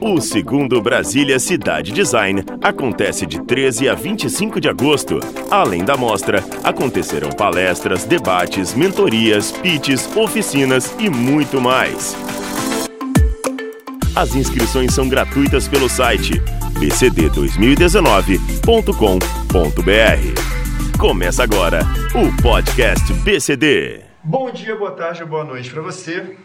O segundo Brasília Cidade Design acontece de 13 a 25 de agosto. Além da mostra, acontecerão palestras, debates, mentorias, pitches, oficinas e muito mais. As inscrições são gratuitas pelo site bcd2019.com.br. Começa agora o podcast BCD. Bom dia, boa tarde, boa noite para você.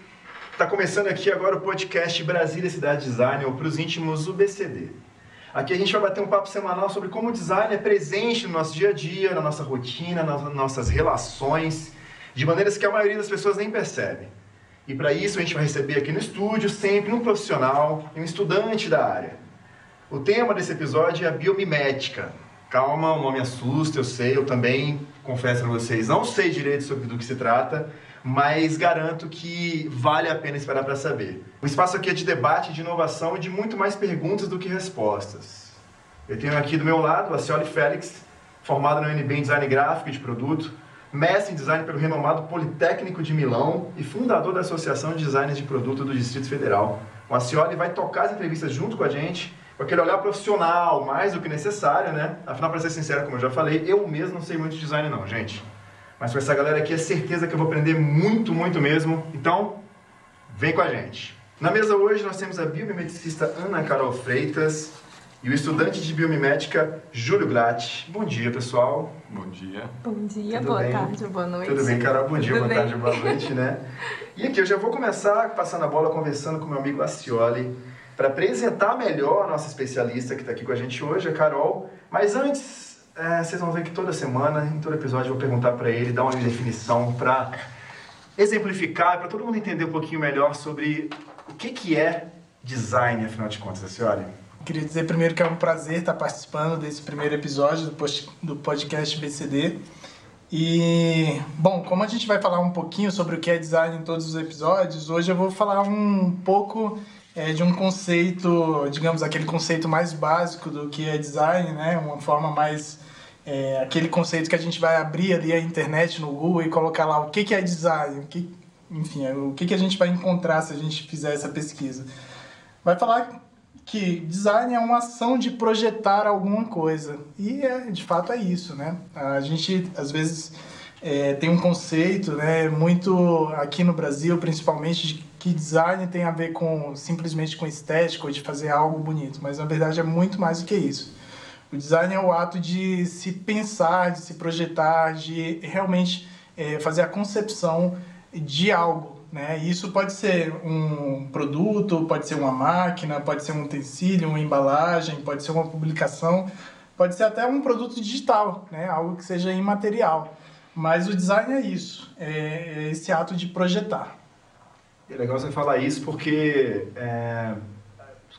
Está começando aqui agora o podcast Brasília Cidade Design, ou para os íntimos, o BCD. Aqui a gente vai bater um papo semanal sobre como o design é presente no nosso dia a dia, na nossa rotina, nas nossas relações, de maneiras que a maioria das pessoas nem percebe. E para isso a gente vai receber aqui no estúdio sempre um profissional e um estudante da área. O tema desse episódio é a biomimética. Calma, o nome assusta, eu sei, eu também confesso para vocês, não sei direito sobre do que se trata, mas garanto que vale a pena esperar para saber. O espaço aqui é de debate, de inovação e de muito mais perguntas do que respostas. Eu tenho aqui do meu lado a Cioli Félix, formada no UNB em Design Gráfico e de Produto, mestre em Design pelo renomado Politécnico de Milão e fundador da Associação de Designers de Produto do Distrito Federal. O Acioli vai tocar as entrevistas junto com a gente, com aquele olhar profissional, mais do que necessário, né? Afinal, para ser sincero, como eu já falei, eu mesmo não sei muito de design não, gente. Mas com essa galera aqui é certeza que eu vou aprender muito, muito mesmo. Então, vem com a gente. Na mesa hoje nós temos a biomimeticista Ana Carol Freitas e o estudante de biomimética Júlio Glatt. Bom dia, pessoal. Bom dia. Bom dia, Tudo boa bem? tarde, boa noite. Tudo bem, Carol? Bom dia, Tudo boa bem. tarde, boa noite, né? E aqui eu já vou começar passando a bola, conversando com meu amigo Acioli, para apresentar melhor a nossa especialista que está aqui com a gente hoje, a Carol. Mas antes, é, vocês vão ver que toda semana, em todo episódio, eu vou perguntar para ele, dar uma definição para exemplificar, para todo mundo entender um pouquinho melhor sobre o que, que é design, afinal de contas, Acioli. Queria dizer primeiro que é um prazer estar participando desse primeiro episódio do podcast BCD. E, bom, como a gente vai falar um pouquinho sobre o que é design em todos os episódios, hoje eu vou falar um pouco é, de um conceito, digamos, aquele conceito mais básico do que é design, né? Uma forma mais. é, aquele conceito que a gente vai abrir ali a internet no Google e colocar lá o que, que é design, o que, enfim, o que, que a gente vai encontrar se a gente fizer essa pesquisa. Vai falar que design é uma ação de projetar alguma coisa. E é, de fato é isso, né? A gente às vezes é, tem um conceito, né, muito aqui no Brasil, principalmente, de que design tem a ver com simplesmente com estética ou de fazer algo bonito, mas na verdade é muito mais do que isso. O design é o ato de se pensar, de se projetar, de realmente é, fazer a concepção de algo. Né? Isso pode ser um produto, pode ser uma máquina, pode ser um utensílio, uma embalagem, pode ser uma publicação, pode ser até um produto digital, né? algo que seja imaterial. Mas o design é isso, é é esse ato de projetar. É legal você falar isso porque é,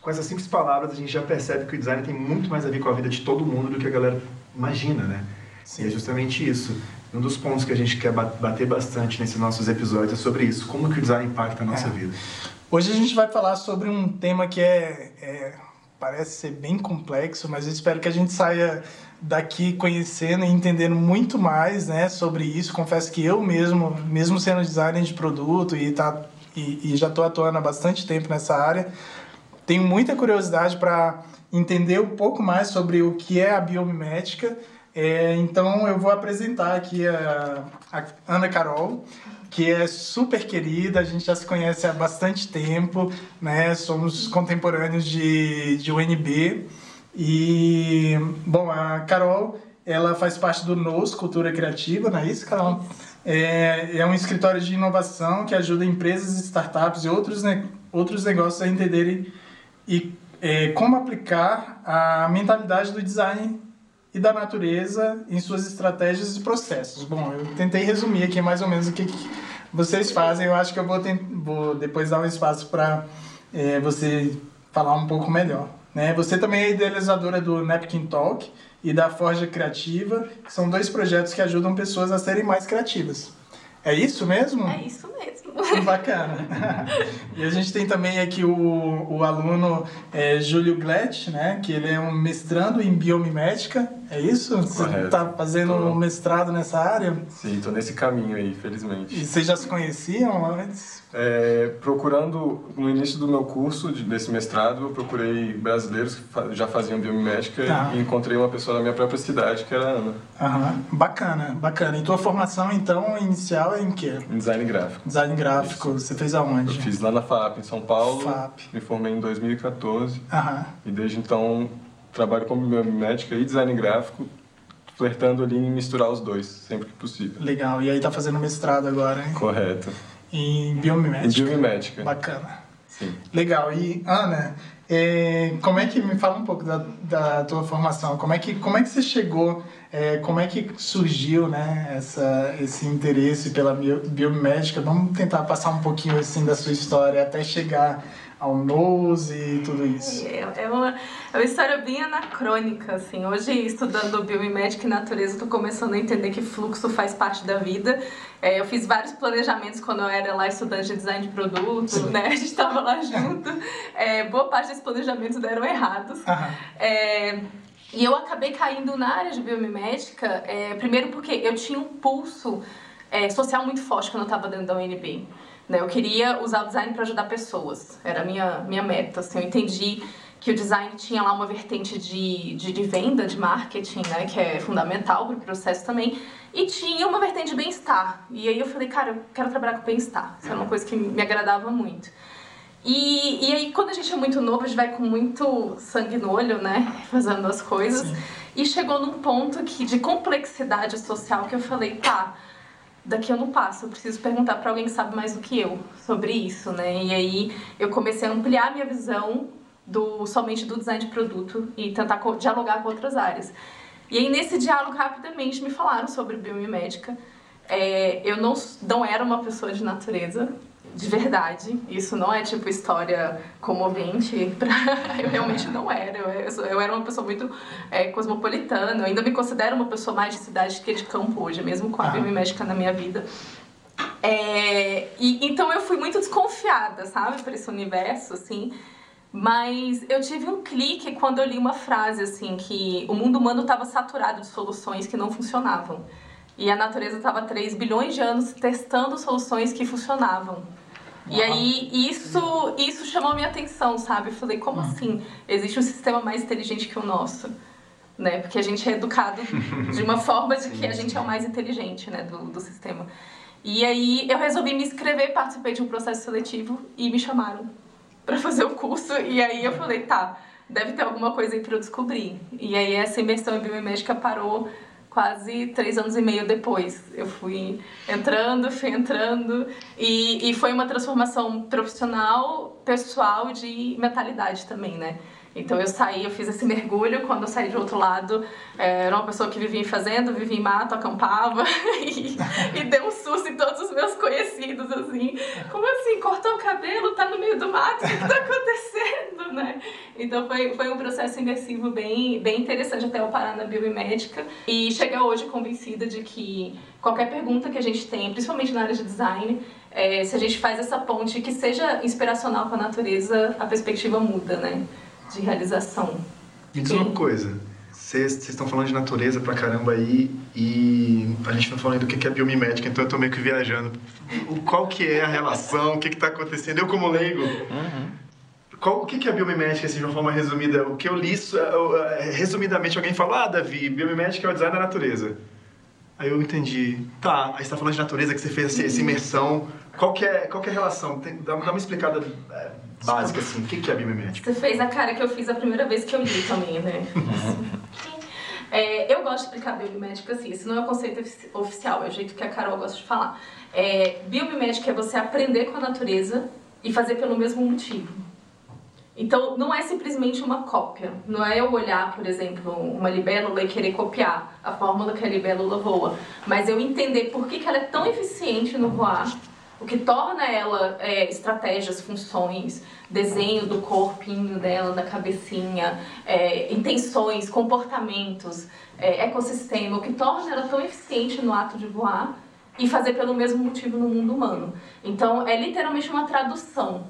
com essas simples palavras a gente já percebe que o design tem muito mais a ver com a vida de todo mundo do que a galera imagina, né? Sim. E é justamente isso. Um dos pontos que a gente quer ba- bater bastante nesses nossos episódios é sobre isso. Como que o design impacta a nossa É. vida. Hoje a gente vai falar sobre um tema que é, é- parece ser bem complexo, mas eu espero que a gente saia daqui conhecendo e entendendo muito mais, né, sobre isso. Confesso que eu mesmo, mesmo sendo designer de produto e tá e, e já estou atuando há bastante tempo nessa área, tenho muita curiosidade para entender um pouco mais sobre o que é a biomimética. É, então eu vou apresentar aqui a, a Ana Carol, que é super querida, a gente já se conhece há bastante tempo, né? Somos contemporâneos de, de UNB. E, bom, a Carol, ela faz parte do NOS, Cultura Criativa, não é isso, Carol? É, é um escritório de inovação que ajuda empresas, startups e outros, ne outros negócios a entenderem e é, como aplicar a mentalidade do design e da natureza em suas estratégias e processos. Bom, eu tentei resumir aqui mais ou menos o que, que vocês fazem. Eu acho que eu vou, vou depois dar um espaço para é, você falar um pouco melhor. Né? Você também é idealizadora do Napkin Talk e da Forja Criativa, que são dois projetos que ajudam pessoas a serem mais criativas. É isso mesmo? É isso mesmo. Que bacana. e a gente tem também aqui o, o aluno é, Júlio Glett, né? Que ele é um mestrando em biomimética. É isso? Você Correto. está fazendo Tô. um mestrado nessa área? Sim, tô nesse caminho aí, felizmente. E vocês já se conheciam antes? É, procurando, no início do meu curso, de- desse mestrado, eu procurei brasileiros que fa- já faziam biomimética Tá. e encontrei uma pessoa da minha própria cidade, que era a Ana, Aham, bacana, bacana. E tua formação, então, inicial é em quê? em design gráfico. Design gráfico, você fez Eu aonde? fiz lá na FAP, em São Paulo, FAP. me formei em 2014 Aham, e desde então trabalho como biomédica e design gráfico, flertando ali em misturar os dois, sempre que possível. legal. E aí tá fazendo mestrado agora, hein? Correto. Em Em biomimética. biomimética. Bacana. Sim. Legal. E, Ana, é, como é que me fala um pouco da, da tua formação? Como é que, como é que você chegou? é, como é que surgiu, né, essa, esse interesse pela bio- biomédica? Vamos tentar passar um pouquinho assim da sua história até chegar ao Nose e tudo isso. É, é uma, é uma história bem anacrônica, assim. Hoje, estudando biomimética e natureza, estou começando a entender que fluxo faz parte da vida. É, eu fiz vários planejamentos quando eu era lá estudante de design de produto, né? A gente estava lá junto. É, boa parte desses planejamentos deram errados. É, e eu acabei caindo na área de biomimética, é, primeiro porque eu tinha um pulso é, social muito forte quando eu estava dentro da UNB. Né? Eu queria usar o design para ajudar pessoas, era a minha, minha meta. Assim, eu entendi que o design tinha lá uma vertente de, de, de venda, de marketing, né? que é fundamental para o processo também, e tinha uma vertente de bem-estar. E aí eu falei, cara, eu quero trabalhar com bem-estar. Isso era uma coisa que me agradava muito. E, e aí, quando a gente é muito novo, a gente vai com muito sangue no olho, né? Fazendo as coisas. Sim. E chegou num ponto que, de complexidade social que eu falei, tá, daqui eu não passo, eu preciso perguntar para alguém que sabe mais do que eu sobre isso, né? E aí eu comecei a ampliar minha visão do somente do design de produto e tentar dialogar com outras áreas. E aí nesse diálogo rapidamente me falaram sobre biomimética. É, eu não, não era uma pessoa de natureza, de verdade. Isso não é tipo história comovente. Pra... Eu realmente não era. Eu, eu era uma pessoa muito é, cosmopolitana. Eu ainda me considero uma pessoa mais de cidade que de campo hoje, mesmo com a Ah. biomimética na minha vida. É, e, então eu fui muito desconfiada, sabe, por esse universo, assim. Mas eu tive um clique quando eu li uma frase, assim, que o mundo humano estava saturado de soluções que não funcionavam. E a natureza estava há 3 bilhões de anos testando soluções que funcionavam. E Uau. aí isso, isso chamou minha atenção, sabe? Eu falei, como assim? Existe um sistema mais inteligente que o nosso? Né? Porque a gente é educado de uma forma de que a gente é o mais inteligente né? do, do sistema. E aí eu resolvi me inscrever, participei de um processo seletivo e me chamaram para fazer o curso. E aí eu falei, tá, deve ter alguma coisa aí para eu descobrir. E aí essa imersão em biomédica parou quase três anos e meio depois. Eu fui entrando, fui entrando e, e foi uma transformação profissional, pessoal e de mentalidade também, né? Então eu saí, eu fiz esse mergulho, quando eu saí do outro lado, eh, era uma pessoa que vivia em fazenda, vivia em mato, acampava e, e deu um susto em todos os meus conhecidos, assim. Como assim? Cortou o cabelo, tá no meio do mato, o que tá acontecendo, né? Então foi, foi um processo imersivo bem, bem interessante até eu parar na biomédica e chegar hoje convencida de que qualquer pergunta que a gente tem, principalmente na área de design, eh, se a gente faz essa ponte que seja inspiracional com a natureza, a perspectiva muda, né? De realização. Me diz uma coisa. Vocês estão falando de natureza pra caramba aí e a gente tá falando do que que é biomimética, então eu tô meio que viajando. O, qual que é a relação, o que que tá acontecendo? Eu como leigo, qual, o que que é biomimética, assim, de uma forma resumida? O que eu li, isso, é, eu, é, resumidamente, alguém falou, ah, Davi, biomimética é o design da natureza. Aí eu entendi. Tá, aí você tá falando de natureza, que você fez essa, essa imersão. Qual que é, qual que é a relação? Tem- dá, dá uma explicada é, básica, assim. O que que é biomimética? Você fez a cara que eu fiz a primeira vez que eu li também, né? É, eu gosto de explicar biomimética assim, esse não é o conceito ofici- oficial, é o jeito que a Carol gosta de falar. É, biomimética é você aprender com a natureza e fazer pelo mesmo motivo. Então, não é simplesmente uma cópia. Não é eu olhar, por exemplo, uma libélula e querer copiar a fórmula que a libélula voa. Mas eu entender por que, que ela é tão eficiente no voar, o que torna ela é, estratégias, funções, desenho do corpinho dela, da cabecinha, é, intenções, comportamentos, é, ecossistema, o que torna ela tão eficiente no ato de voar e fazer pelo mesmo motivo no mundo humano. Então, é literalmente uma tradução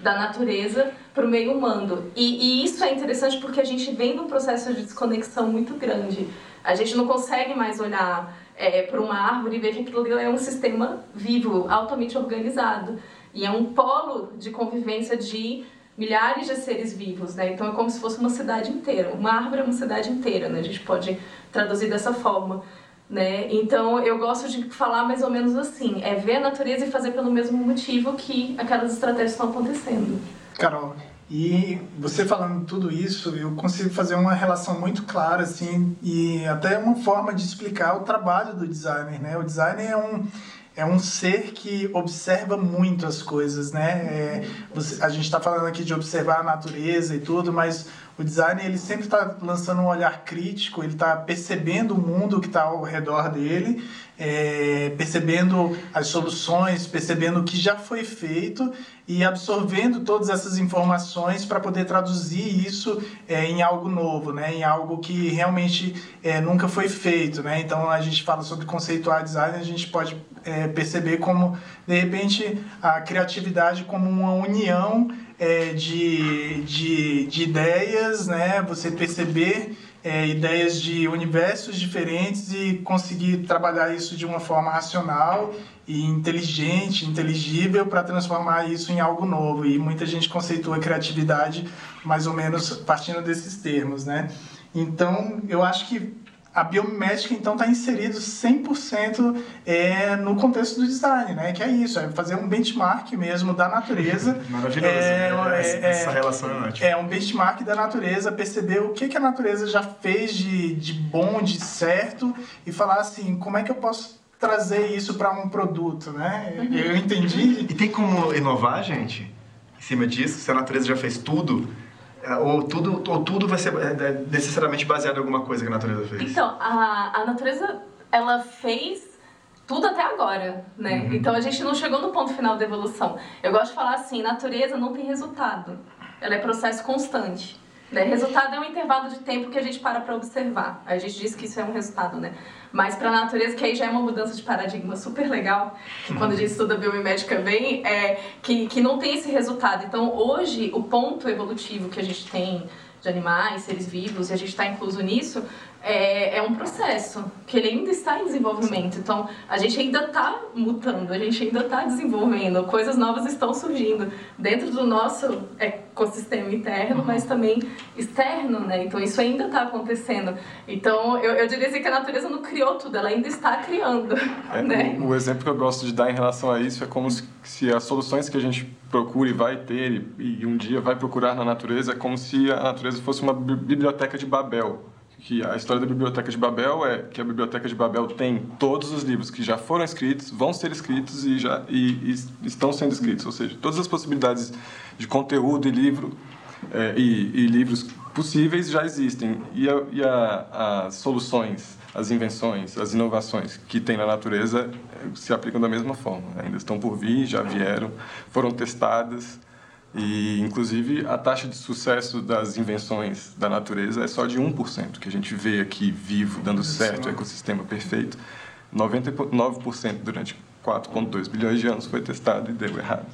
da natureza para o meio humano. E, e, isso é interessante porque a gente vem num processo de desconexão muito grande. A gente não consegue mais olhar é, para uma árvore e ver que aquilo é um sistema vivo, altamente organizado. E é um polo de convivência de milhares de seres vivos, né? Então é como se fosse uma cidade inteira. Uma árvore é uma cidade inteira, né? A gente pode traduzir dessa forma. Né? Então eu gosto de falar mais ou menos assim, é ver a natureza e fazer pelo mesmo motivo que aquelas estratégias estão acontecendo. Carol, e você falando tudo isso, eu consigo fazer uma relação muito clara assim e até uma forma de explicar o trabalho do designer, né? O designer é um é um ser que observa muito as coisas, né? É, você, a gente está falando aqui de observar a natureza e tudo, mas o designer ele sempre está lançando um olhar crítico, ele está percebendo o mundo que está ao redor dele, é, percebendo as soluções, percebendo o que já foi feito e absorvendo todas essas informações para poder traduzir isso é, em algo novo, né? em algo que realmente é, nunca foi feito. Né? Então a gente fala sobre conceituar design, a gente pode é, perceber como, de repente, a criatividade como uma união é, de, de, de ideias, né? você perceber é, ideias de universos diferentes e conseguir trabalhar isso de uma forma racional e inteligente, inteligível para transformar isso em algo novo. E muita gente conceitua criatividade mais ou menos partindo desses termos, né? Então, eu acho que a biomimética então está inserido 100% é, no contexto do design, né? Que é isso, é fazer um benchmark mesmo da natureza. Maravilhoso. É, né? é, essa é, relação é ótima. É um benchmark da natureza, perceber o que, que a natureza já fez de, de bom, de certo e falar assim, como é que eu posso trazer isso para um produto, né? Uhum. Eu entendi. E tem como inovar, gente? Em cima disso, se a natureza já fez tudo, ou tudo, ou tudo vai ser é, é, necessariamente baseado em alguma coisa que a natureza fez? Então, a, a natureza, ela fez tudo até agora, né? Uhum. Então a gente não chegou no ponto final da evolução. Eu gosto de falar assim, natureza não tem resultado. Ela é processo constante. Né? Resultado é um intervalo de tempo que a gente para para observar. A gente diz que isso é um resultado, né? Mas para a natureza, que aí já é uma mudança de paradigma super legal, que quando a gente estuda biomimética bem, é que, que não tem esse resultado. Então, hoje, o ponto evolutivo que a gente tem de animais, seres vivos, e a gente está incluso nisso, é, é um processo que ele ainda está em desenvolvimento. Então, a gente ainda está mutando, a gente ainda está desenvolvendo, coisas novas estão surgindo dentro do nosso ecossistema interno, uhum. mas também externo, né? Então, isso ainda está acontecendo. Então, eu, eu diria assim que a natureza não criou tudo, ela ainda está criando, é, né? O, o, exemplo que eu gosto de dar em relação a isso é como se, se as soluções que a gente procura e vai ter e, e um dia vai procurar na natureza é como se a natureza fosse uma biblioteca de Babel que a história da Biblioteca de Babel é que a Biblioteca de Babel tem todos os livros que já foram escritos, vão ser escritos e já e, e estão sendo escritos, ou seja, todas as possibilidades de conteúdo e livro é, e, e, livros possíveis já existem. E, a, e a, as soluções, as invenções, as inovações que tem na natureza é, se aplicam da mesma forma, ainda estão por vir, já vieram, foram testadas e, inclusive, a taxa de sucesso das invenções da natureza é só de 1%, que a gente vê aqui vivo, dando certo, o ecossistema perfeito. 99% durante 4,2 bilhões de anos foi testado e deu errado.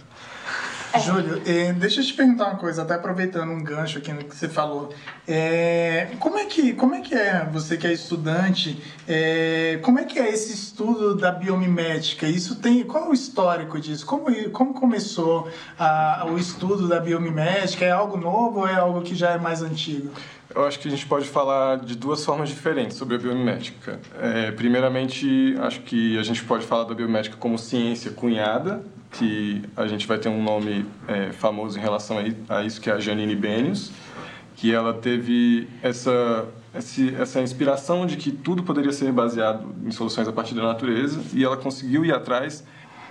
É. Júlio, eh, deixa eu te perguntar uma coisa, até aproveitando um gancho aqui no que você falou. É, como, é que, como é que é, você que é estudante, é, como é que é esse estudo da biomimética? Isso tem, qual é o histórico disso? Como, como começou a, o estudo da biomimética? É algo novo ou é algo que já é mais antigo? Eu acho que a gente pode falar de duas formas diferentes sobre a biomimética. É, primeiramente, acho que a gente pode falar da biomimética como ciência cunhada, que a gente vai ter um nome é, famoso em relação a, isso, que é a Janine Benius, que ela teve essa, essa inspiração de que tudo poderia ser baseado em soluções a partir da natureza, e ela conseguiu ir atrás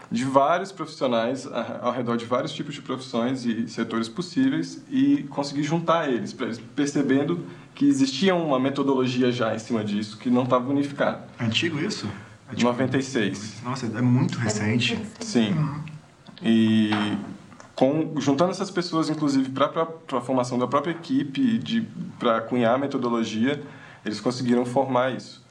de vários profissionais ao redor de vários tipos de profissões e setores possíveis e conseguir juntar eles, percebendo que existia uma metodologia já em cima disso que não estava unificada. Antigo isso? É tipo, 96. Nossa, é muito recente. Sim. E com, juntando essas pessoas, inclusive, para a formação da própria equipe, para cunhar a metodologia, eles conseguiram formar isso.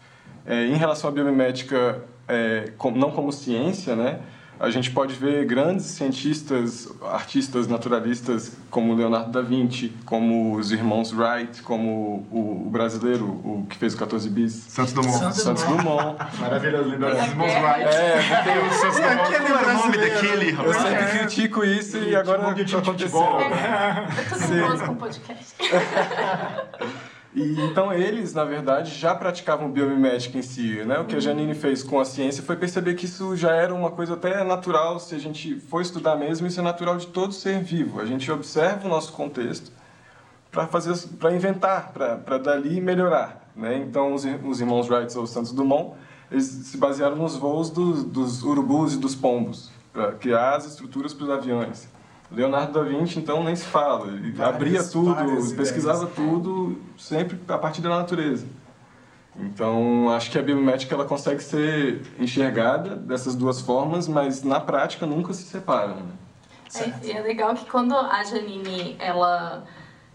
É, em relação à biomimética, é, com, não como ciência, né, a gente pode ver grandes cientistas, artistas naturalistas como Leonardo da Vinci, como os irmãos Wright, como o, o brasileiro, o que fez o 14 bis. Santos Dumont. Santos Santos Dumont. Maravilhoso, lembrar dos irmãos Wright. É, Tem o Santos Dumont. aquele era o nome daquele, eu rapaz? sempre critico isso e agora de aconteceu. futebol. É tudo nervoso com o podcast. E, então eles, na verdade, já praticavam biomimética em si. Né? O que a Janine fez com a ciência foi perceber que isso já era uma coisa até natural, se a gente for estudar mesmo, isso é natural de todo ser vivo. A gente observa o nosso contexto para fazer, para inventar, para dali melhorar. Né? Então os, os irmãos Wright ou Santos Dumont, eles se basearam nos voos dos, dos urubus e dos pombos para criar as estruturas para os aviões. Leonardo da Vinci, então, nem se fala. Ele Várias- abria tudo, pesquisava ideias. tudo, sempre a partir da natureza. Então, acho que a biomimética ela consegue ser enxergada dessas duas formas, mas na prática nunca se separam. Né? É, e é legal que quando a Janine ela,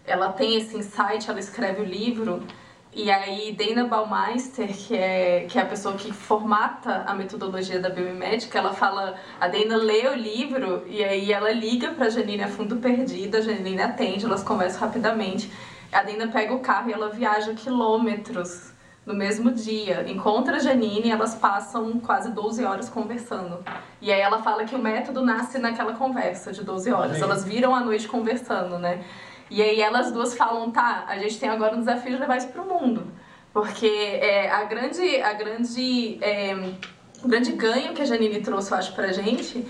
ela tem esse insight, ela escreve o livro, e aí Dana Baumeister, que é, que é a pessoa que formata a metodologia da biomimética, ela fala, a Dana lê o livro e aí ela liga pra Janine a fundo perdido, a Janine atende, elas conversam rapidamente. A Dana pega o carro e ela viaja quilômetros no mesmo dia. Encontra a Janine e elas passam quase 12 horas conversando. E aí ela fala que o método nasce naquela conversa de 12 horas. Elas viram a noite conversando, né? E aí elas duas falam, tá, a gente tem agora um desafio de levar isso pro mundo. Porque é, a grande, a grande, é, o grande ganho que a Janine trouxe, eu acho, pra gente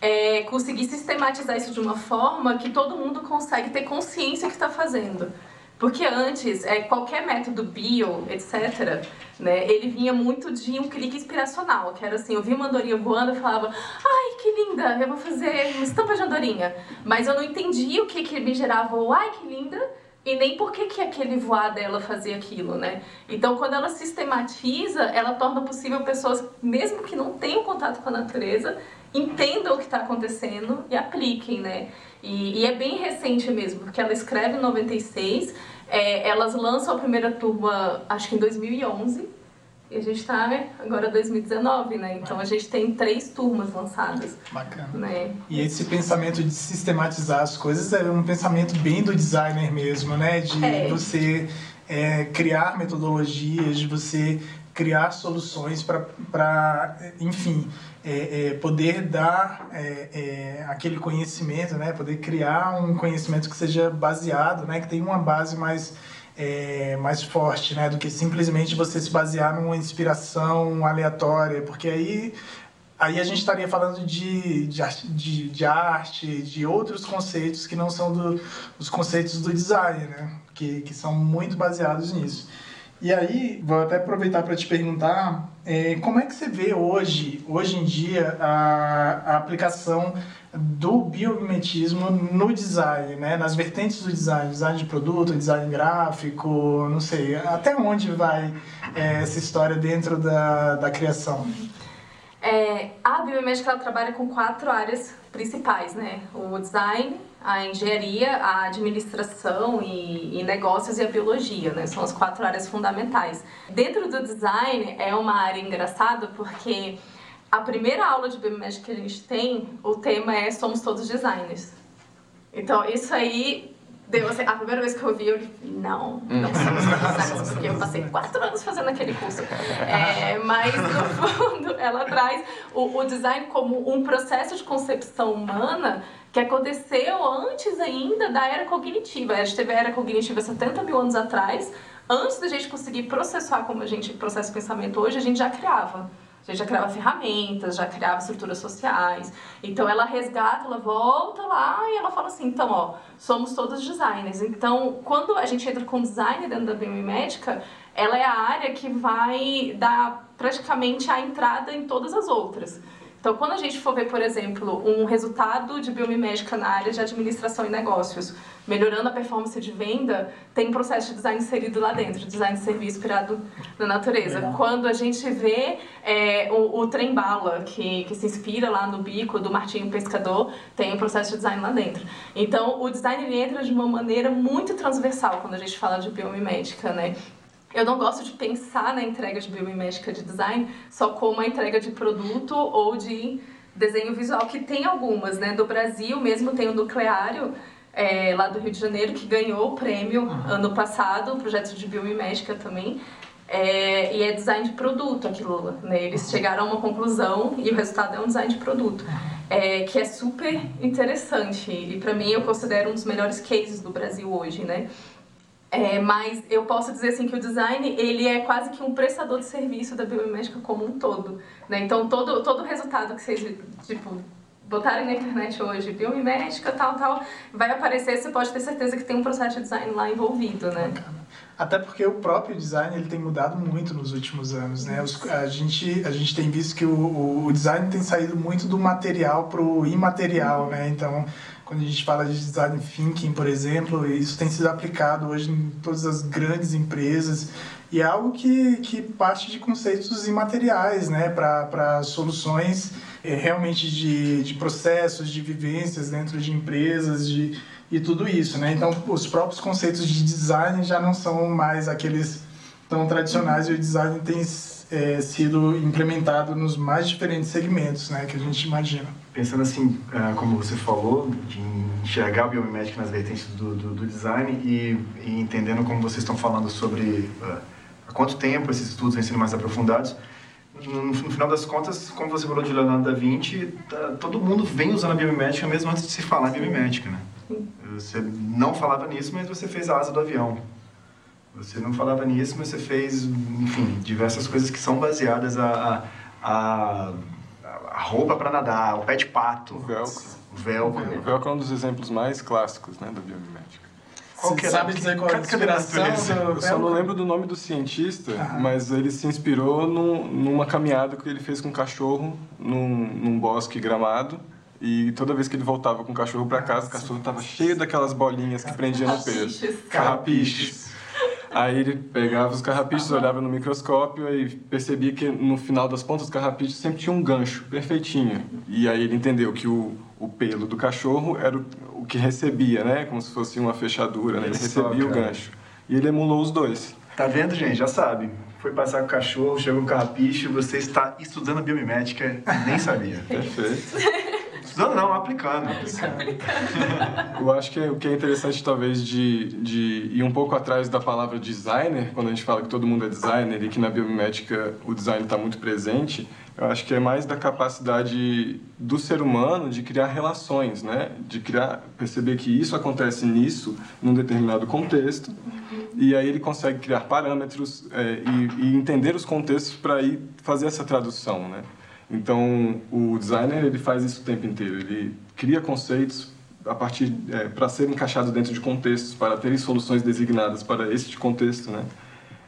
é conseguir sistematizar isso de uma forma que todo mundo consegue ter consciência que está fazendo. Porque antes, é, qualquer método bio, etc., né, ele vinha muito de um clique inspiracional, que era assim, eu via uma andorinha voando e falava, ai, que linda, eu vou fazer uma estampa de andorinha. Mas eu não entendia o que, que me gerava o ai, que linda, e nem por que, que aquele voar dela fazia aquilo, né? Então, quando ela sistematiza, ela torna possível pessoas, mesmo que não tenham contato com a natureza, entendam o que está acontecendo e apliquem, né? E, e é bem recente mesmo, porque ela escreve em 96, é, elas lançam a primeira turma, acho que em 2011, e a gente está né, agora em 2019, né? Então a gente tem três turmas lançadas, Bacana. né? E esse pensamento de sistematizar as coisas é um pensamento bem do designer mesmo, né? De É. você é, criar metodologias, de você criar soluções para, enfim, é, é, poder dar é, é, aquele conhecimento, né? Poder criar um conhecimento que seja baseado, né? Que tenha uma base mais é, mais forte, né? Do que simplesmente você se basear numa inspiração aleatória, porque aí aí a gente estaria falando de, de, de arte, de outros conceitos que não são do, os conceitos do design, né? Que, que são muito baseados nisso. E aí, vou até aproveitar para te perguntar, é, como é que você vê hoje, hoje em dia, a, a aplicação do biomimetismo no design, né? Nas vertentes do design, design de produto, design gráfico, não sei, até onde vai é, essa história dentro da, da criação? É, a biomédica ela trabalha com quatro áreas principais, né? O design, a engenharia, a administração e, e negócios e a biologia, né? São as quatro áreas fundamentais. Dentro do design é uma área engraçada porque a primeira aula de biomédica que a gente tem, o tema é somos todos designers. Então isso aí deu assim, a primeira vez que eu vi, eu disse, não, não somos todos designers, porque eu passei quatro anos fazendo aquele curso. É, mas no fundo ela traz o, o design como um processo de concepção humana que aconteceu antes ainda da era cognitiva. A gente teve a era cognitiva 70 mil anos atrás. Antes da gente conseguir processar como a gente processa o pensamento hoje, a gente já criava. Gente já criava ferramentas, já criava estruturas sociais. Então ela resgata, ela volta lá e ela fala assim, então, ó, somos todos designers. Então, quando a gente entra com design dentro da biomimética, ela é a área que vai dar praticamente a entrada em todas as outras. Então, quando a gente for ver, por exemplo, um resultado de biomimética na área de administração e negócios, melhorando a performance de venda, tem um processo de design inserido lá dentro, design de serviço inspirado na natureza. Quando a gente vê é, o, o trem bala, que, que se inspira lá no bico do Martinho Pescador, tem um processo de design lá dentro. Então, o design entra de uma maneira muito transversal quando a gente fala de biomimética, né? Eu não gosto de pensar na entrega de biomimética de design só como a entrega de produto ou de desenho visual, que tem algumas, né? Do Brasil mesmo tem o Nucleário, é, lá do Rio de Janeiro, que ganhou o prêmio uhum. ano passado, projeto de biomimética também. É, e é design de produto aquilo, né? Eles uhum. chegaram a uma conclusão e o resultado é um design de produto, é, que é super interessante. E para mim eu considero um dos melhores cases do Brasil hoje, né? É, mas eu posso dizer assim que o design ele é quase que um prestador de serviço da biomédica como um todo, né? Então todo todo resultado que vocês tipo botarem na internet hoje, biomimética, tal, tal, vai aparecer, você pode ter certeza que tem um processo de design lá envolvido, né? Até porque o próprio design ele tem mudado muito nos últimos anos, né? Os, a, gente, a gente tem visto que o, o design tem saído muito do material para o imaterial, né? Então, quando a gente fala de design thinking, por exemplo, isso tem sido aplicado hoje em todas as grandes empresas e é algo que, que parte de conceitos imateriais, né, para soluções é, realmente de, de processos, de vivências dentro de empresas, de, e tudo isso, né? Então, os próprios conceitos de design já não são mais aqueles tão tradicionais e o design tem é, sido implementado nos mais diferentes segmentos, né, que a gente imagina pensando assim, uh, como você falou, de enxergar o biomimética nas vertentes do, do, do design e, e, entendendo como vocês estão falando sobre uh, há quanto tempo esses estudos vêm sendo mais aprofundados, no, no, final das contas, como você falou de Leonardo da Vinci, tá, todo mundo vem usando a biomimética mesmo antes de se falar em biomimética, né? Você não falava nisso, mas você fez a asa do avião. Você não falava nisso, mas você fez, enfim, diversas coisas que são baseadas a, a, a roupa para nadar, o pé de pato. O velcro. O velcro. O velcro é um dos exemplos mais clássicos né, da biomimética. Qual que sabe dizer qual é a inspiração Eu só não lembro do nome do cientista, ah. mas ele se inspirou num, numa caminhada que ele fez com um cachorro num, num bosque gramado. E toda vez que ele voltava com o cachorro para casa, o cachorro estava cheio daquelas bolinhas que prendiam no peixe. Carrapiches. Aí ele pegava os carrapichos, olhava no microscópio e percebia que no final das pontas dos carrapichos sempre tinha um gancho perfeitinho. E aí ele entendeu que o, o pelo do cachorro era o, o que recebia, né? Como se fosse uma fechadura, né? Ele recebia o gancho. E ele emulou os dois. Tá vendo, gente? Já sabe. Foi passar com o cachorro, chegou um carrapicho, você está estudando biomimética e nem sabia. Perfeito. Estudando não, aplicando. Eu acho que o que é interessante talvez de, de ir um pouco atrás da palavra designer, quando a gente fala que todo mundo é designer e que na biomimética o design está muito presente, eu acho que é mais da capacidade do ser humano de criar relações, né? De criar, perceber que isso acontece nisso, num determinado contexto, e aí ele consegue criar parâmetros é, e, e entender os contextos para ir fazer essa tradução, né? Então, o designer ele faz isso o tempo inteiro. Ele cria conceitos a partir é, para serem encaixados dentro de contextos, para terem soluções designadas para esse contexto, né?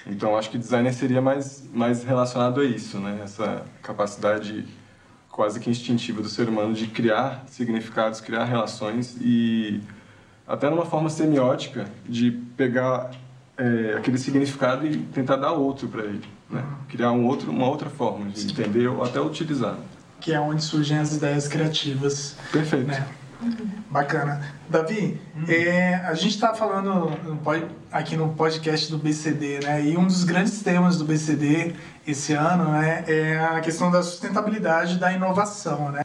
Então, acho que designer seria mais mais relacionado a isso, né? Essa capacidade quase que instintiva do ser humano de criar significados, criar relações e até numa forma semiótica de pegar é, aquele significado e tentar dar outro para ele, né? criar um outro, uma outra forma de entender ou até utilizar. Que é onde surgem as ideias criativas. Perfeito. Né? Bacana. Davi, hum. é, a gente está falando aqui no podcast do BCD, né? E um dos grandes temas do BCD esse ano né, é a questão da sustentabilidade da inovação, né?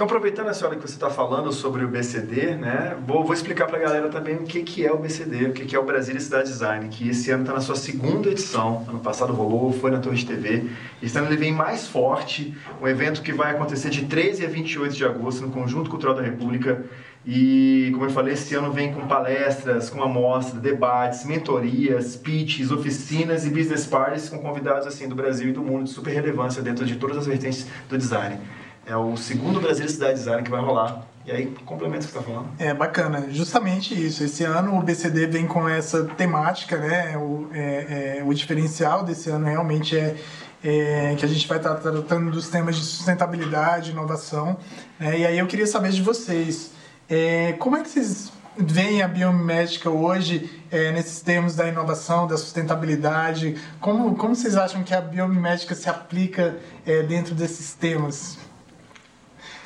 Então, aproveitando essa hora que você está falando sobre o BCD, né, vou, vou explicar para a galera também o que, que é o BCD, o que, que é o Brasília Cidade Design, que esse ano está na sua segunda edição. Ano passado rolou, foi na Torre TV. Esse ano ele vem mais forte, um evento que vai acontecer de 13 a 28 de agosto no Conjunto Cultural da República. E, como eu falei, esse ano vem com palestras, com amostra, debates, mentorias, pitches, oficinas e business parties com convidados assim do Brasil e do mundo de super relevância dentro de todas as vertentes do design. É o segundo Brasil Cidade Design que vai rolar. E aí, complementa o que você está falando. É bacana, justamente isso. Esse ano o BCD vem com essa temática, né? O, é, é, o diferencial desse ano realmente é, é, que a gente vai estar tratando dos temas de sustentabilidade, inovação. Né? E aí eu queria saber de vocês, é, como é que vocês veem a biomédica hoje é, nesses termos da inovação, da sustentabilidade? Como, como vocês acham que a biomédica se aplica é, dentro desses temas?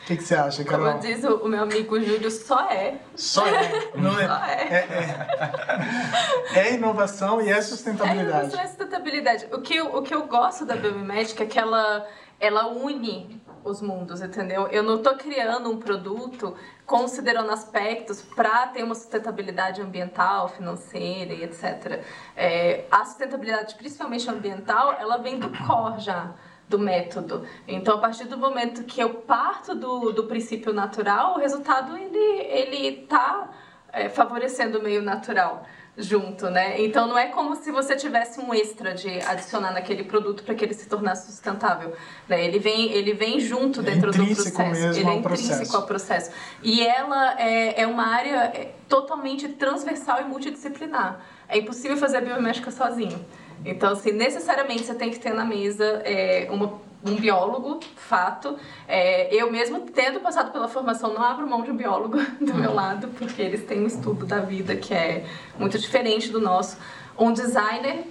O que, que, você acha, Carol? Como diz o, meu amigo Júlio, só é. Só é. Não é. Só é. É, é. é inovação e é sustentabilidade. É inovação e sustentabilidade. O que, eu, o que eu gosto da biomimética é que ela, ela une os mundos, entendeu? Eu não estou criando um produto considerando aspectos para ter uma sustentabilidade ambiental, financeira e etc. É, a sustentabilidade, principalmente ambiental, ela vem do core já do método. Então, a partir do momento que eu parto do, do princípio natural, o resultado ele ele está é, favorecendo o meio natural junto, né? Então não é como se você tivesse um extra de adicionar naquele produto para que ele se tornasse sustentável. Né? Ele vem, ele vem junto é dentro do processo. Ele é intrínseco ao processo. E ela é, é uma área é, totalmente transversal e multidisciplinar. É impossível fazer a biomédica sozinho. Então, assim, necessariamente você tem que ter na mesa é, uma um biólogo, fato. É, eu mesmo, tendo passado pela formação, não abro mão de um biólogo do meu lado, porque eles têm um estudo da vida que é muito diferente do nosso. Um designer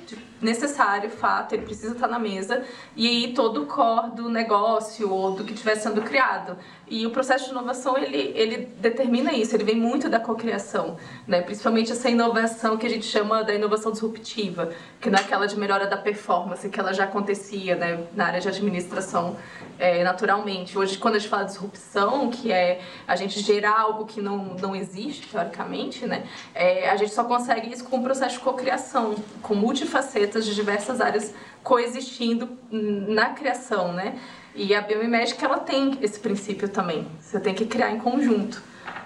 necessário, fato, ele precisa estar na mesa, e aí todo o core do negócio ou do que estiver sendo criado. E o processo de inovação, ele, ele determina isso, ele vem muito da cocriação, né? principalmente essa inovação que a gente chama da inovação disruptiva, que não é aquela de melhora da performance, que ela já acontecia né? na área de administração é, naturalmente. Hoje, quando a gente fala de disrupção, que é a gente gerar algo que não, não existe, teoricamente, né? É, a gente só consegue isso com o processo de cocriação, com multifacetas de diversas áreas coexistindo na criação, né? E a biomimética, ela tem esse princípio também. Você tem que criar em conjunto.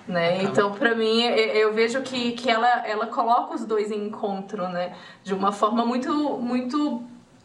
Né? Então, para mim, eu vejo que, que ela, ela coloca os dois em encontro, né? De uma forma muito, muito,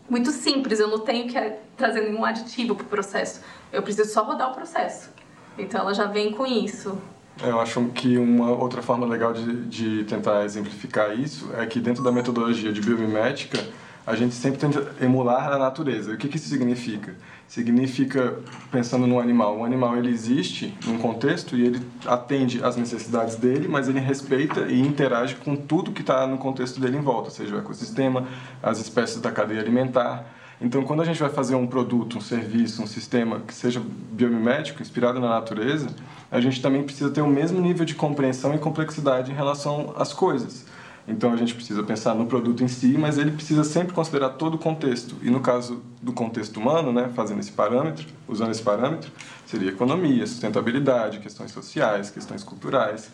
muito simples. Eu não tenho que trazer nenhum aditivo para o processo. Eu preciso só rodar o processo. Então, ela já vem com isso. Eu acho que uma outra forma legal de, de tentar exemplificar isso é que dentro da metodologia de biomimética, a gente sempre tenta emular a natureza. O que, que isso significa? Significa, pensando no animal, o animal ele existe num contexto e ele atende às necessidades dele, mas ele respeita e interage com tudo que está no contexto dele em volta, seja o ecossistema, as espécies da cadeia alimentar. Então, quando a gente vai fazer um produto, um serviço, um sistema que seja biomimético, inspirado na natureza, a gente também precisa ter o mesmo nível de compreensão e complexidade em relação às coisas. Então a gente precisa pensar no produto em si, mas ele precisa sempre considerar todo o contexto. E no caso do contexto humano, né, fazendo esse parâmetro, usando esse parâmetro, seria economia, sustentabilidade, questões sociais, questões culturais.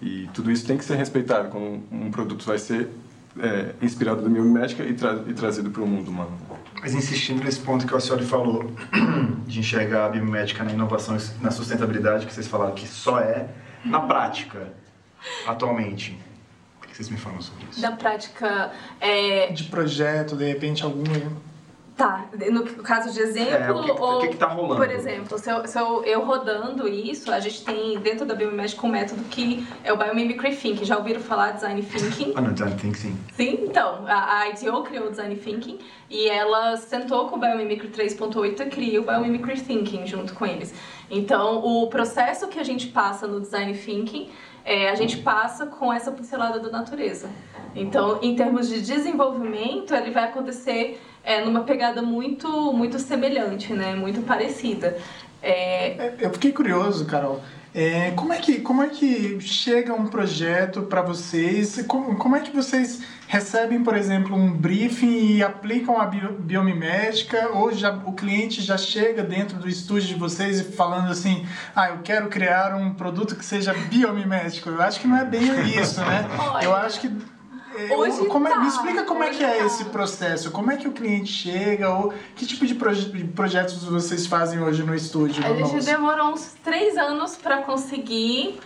E tudo isso tem que ser respeitado quando um produto vai ser é, inspirado da biomédica e, tra e trazido para o mundo humano. Mas insistindo nesse ponto que o senhor falou, de enxergar a biomédica na inovação e na sustentabilidade, que vocês falaram que só é na prática, atualmente vocês me falam sobre isso? Da prática. É... De projeto, de repente, algum. Tá, no caso de exemplo, é, o que, ou, o que, que tá rolando? por exemplo, se eu, se eu, eu, rodando isso, a gente tem dentro da Biomimética um método que é o Biomimicry Thinking. Já ouviram falar Design Thinking? ah, não, Design Thinking sim. Sim, então, a, a ITO criou o Design Thinking e ela sentou com o Biomimicry 3.8 e criou o Biomimicry Thinking junto com eles. Então, o processo que a gente passa no Design Thinking é, a gente passa com essa pincelada da natureza. Então, em termos de desenvolvimento, ele vai acontecer é, numa pegada muito, muito semelhante, né? Muito parecida. É... é eu fiquei curioso, Carol. É, como, é que, como é que chega um projeto para vocês? Como, como é que vocês recebem, por exemplo, um briefing e aplicam a bio, biomimética? Ou já, o cliente já chega dentro do estúdio de vocês e falando assim: ah, eu quero criar um produto que seja biomimético? Eu acho que não é bem isso, né? Eu acho que Hoje como é, tá, me explica como é que é tá. esse processo, como é que o cliente chega, ou que tipo de proje projetos vocês fazem hoje no estúdio? A gente demorou uns três anos para conseguir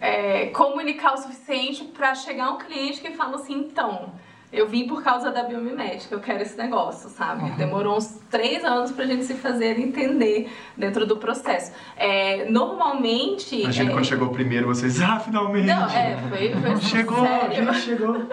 é, comunicar o suficiente para chegar um cliente que fala assim, então eu vim por causa da biomimética, eu quero esse negócio, sabe? Uhum. Demorou uns três anos pra gente se fazer entender dentro do processo. É, normalmente. Imagina é... quando chegou primeiro, vocês, ah, finalmente! Não, é, foi, foi assim, chegou, sério. chegou.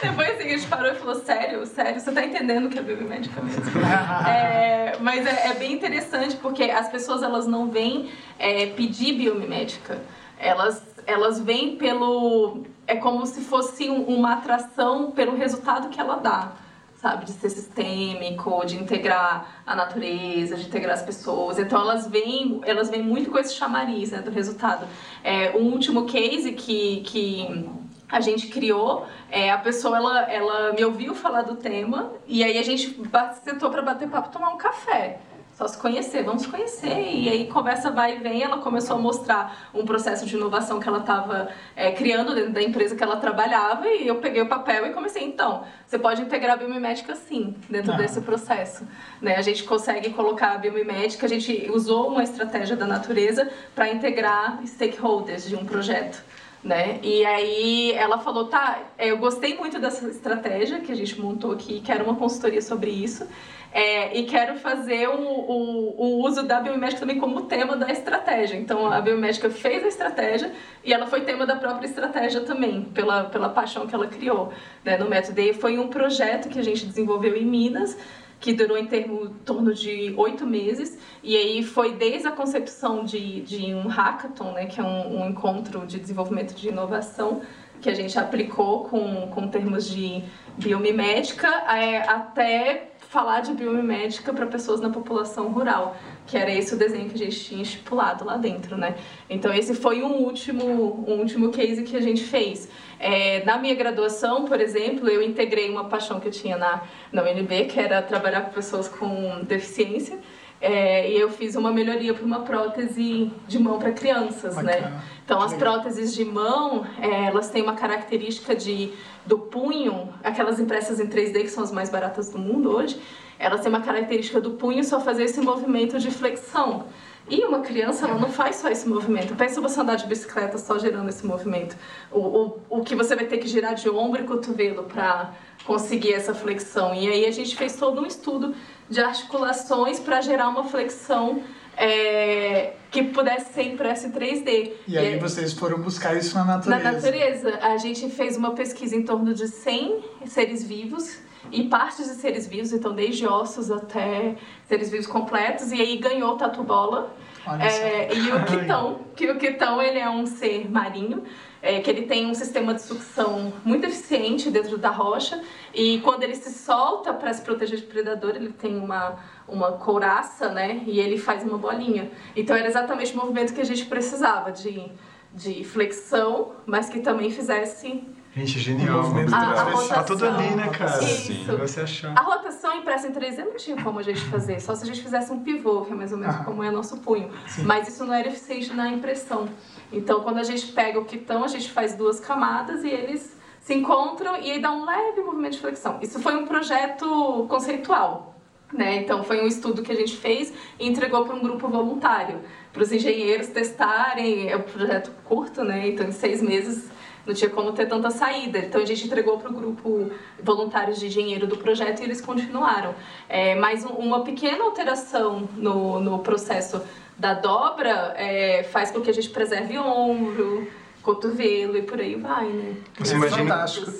Depois assim, a gente parou e falou, sério, sério, você tá entendendo o que é biomimética mesmo? é, mas é, é, bem interessante porque as pessoas elas não vêm é, pedir biomimética. Elas, elas vêm pelo é como se fosse uma atração pelo resultado que ela dá, sabe? De ser sistêmico, de integrar a natureza, de integrar as pessoas. Então elas vêm, elas vêm muito com esse chamariz né, do resultado. É, um último case que, que a gente criou, é, a pessoa ela, ela me ouviu falar do tema e aí a gente sentou para bater papo tomar um café só se conhecer, vamos se conhecer. E aí conversa vai e vem, ela começou a mostrar um processo de inovação que ela estava é, criando dentro da empresa que ela trabalhava e eu peguei o papel e comecei, então, você pode integrar a biomimética sim, dentro ah. desse processo. Né? A gente consegue colocar a biomimética, a gente usou uma estratégia da natureza para integrar stakeholders de um projeto. Né? E aí ela falou, tá, eu gostei muito dessa estratégia que a gente montou aqui, quero uma consultoria sobre isso. É, e quero fazer o, o, o, uso da biomédica também como tema da estratégia. Então, a biomédica fez a estratégia e ela foi tema da própria estratégia também, pela, pela paixão que ela criou né, no método. E foi um projeto que a gente desenvolveu em Minas, que durou em termo, torno de oito meses. E aí foi desde a concepção de, de um hackathon, né, que é um, um encontro de desenvolvimento de inovação, que a gente aplicou com, com termos de biomimética, é, até falar de biomimética para pessoas na população rural, que era esse o desenho que a gente tinha estipulado lá dentro, né? Então esse foi um último, um último case que a gente fez. É, na minha graduação, por exemplo, eu integrei uma paixão que eu tinha na, na UNB, que era trabalhar com pessoas com deficiência, é, e eu fiz uma melhoria para uma prótese de mão para crianças, né? Bacana. né? Então, as próteses de mão, é, elas têm uma característica de do punho, aquelas impressas em 3D que são as mais baratas do mundo hoje, elas têm uma característica do punho só fazer esse movimento de flexão. E uma criança ela não faz só esse movimento. Pensa você andar de bicicleta só gerando esse movimento. O, o, o que você vai ter que girar de ombro e cotovelo para conseguir essa flexão. E aí a gente fez todo um estudo de articulações para gerar uma flexão é, que pudesse ser impresso em 3D. E aí vocês foram buscar isso na natureza? Na natureza. A gente fez uma pesquisa em torno de 100 seres vivos e partes de seres vivos, então desde ossos até seres vivos completos, e aí ganhou o tatu bola. É, e o quitão, que o quitão ele é um ser marinho, é, que ele tem um sistema de sucção muito eficiente dentro da rocha, e quando ele se solta para se proteger de predador, ele tem uma uma couraça, né? E ele faz uma bolinha. Então era exatamente o movimento que a gente precisava de, de flexão, mas que também fizesse Gente, genial. A, a rotação, tá tudo ali, né, cara? Isso. Você achar. A rotação impressa em 3D não tinha como a gente fazer, só se a gente fizesse um pivô, que é mais ou menos ah. como é nosso punho. Sim. Mas isso não era eficiente na impressão. Então, quando a gente pega o quitão, a gente faz duas camadas e eles se encontram e aí dá um leve movimento de flexão. Isso foi um projeto conceitual. Né? Então, foi um estudo que a gente fez e entregou para um grupo voluntário, para os engenheiros testarem. É um projeto curto, né? então, em seis meses não tinha como ter tanta saída. Então, a gente entregou para o grupo voluntários de engenheiro do projeto e eles continuaram. É, mas um, uma pequena alteração no, no processo da dobra é, faz com que a gente preserve ombro, cotovelo e por aí vai, né? Você é imagina... fantástico.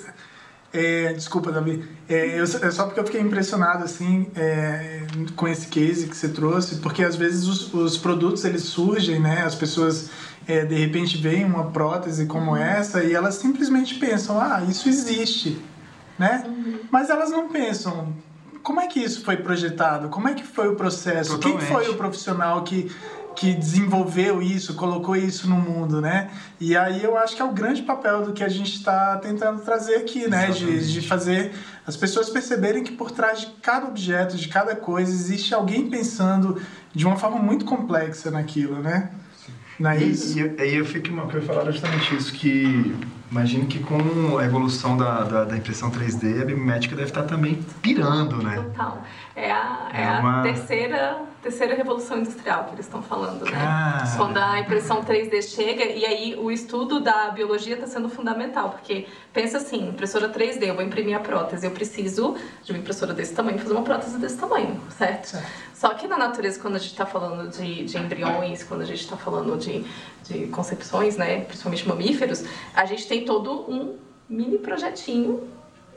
É, desculpa, Davi. É, eu, é só porque eu fiquei impressionado assim é, com esse case que você trouxe, porque às vezes os, os produtos eles surgem, né? As pessoas é, de repente veem uma prótese como essa e elas simplesmente pensam, ah, isso existe, né? Uhum. Mas elas não pensam como é que isso foi projetado, como é que foi o processo, Totalmente. quem foi o profissional que que desenvolveu isso, colocou isso no mundo, né? E aí eu acho que é o grande papel do que a gente está tentando trazer aqui, né? De, de fazer as pessoas perceberem que por trás de cada objeto, de cada coisa, existe alguém pensando de uma forma muito complexa naquilo, né? E, aí eu fico, eu ia falar justamente isso, que imagino que com a evolução da, da, da, impressão 3D, a biomédica deve estar também pirando, né? Total. É a, é, é uma... a terceira terceira revolução industrial que eles estão falando, né? Cara. Quando a impressão 3D chega e aí o estudo da biologia está sendo fundamental, porque pensa assim, impressora 3D, eu vou imprimir a prótese, eu preciso de uma impressora desse tamanho, fazer uma prótese desse tamanho, certo? certo. Só que na natureza, quando a gente está falando de, de embriões, quando a gente está falando de, de concepções, né, principalmente mamíferos, a gente tem todo um mini projetinho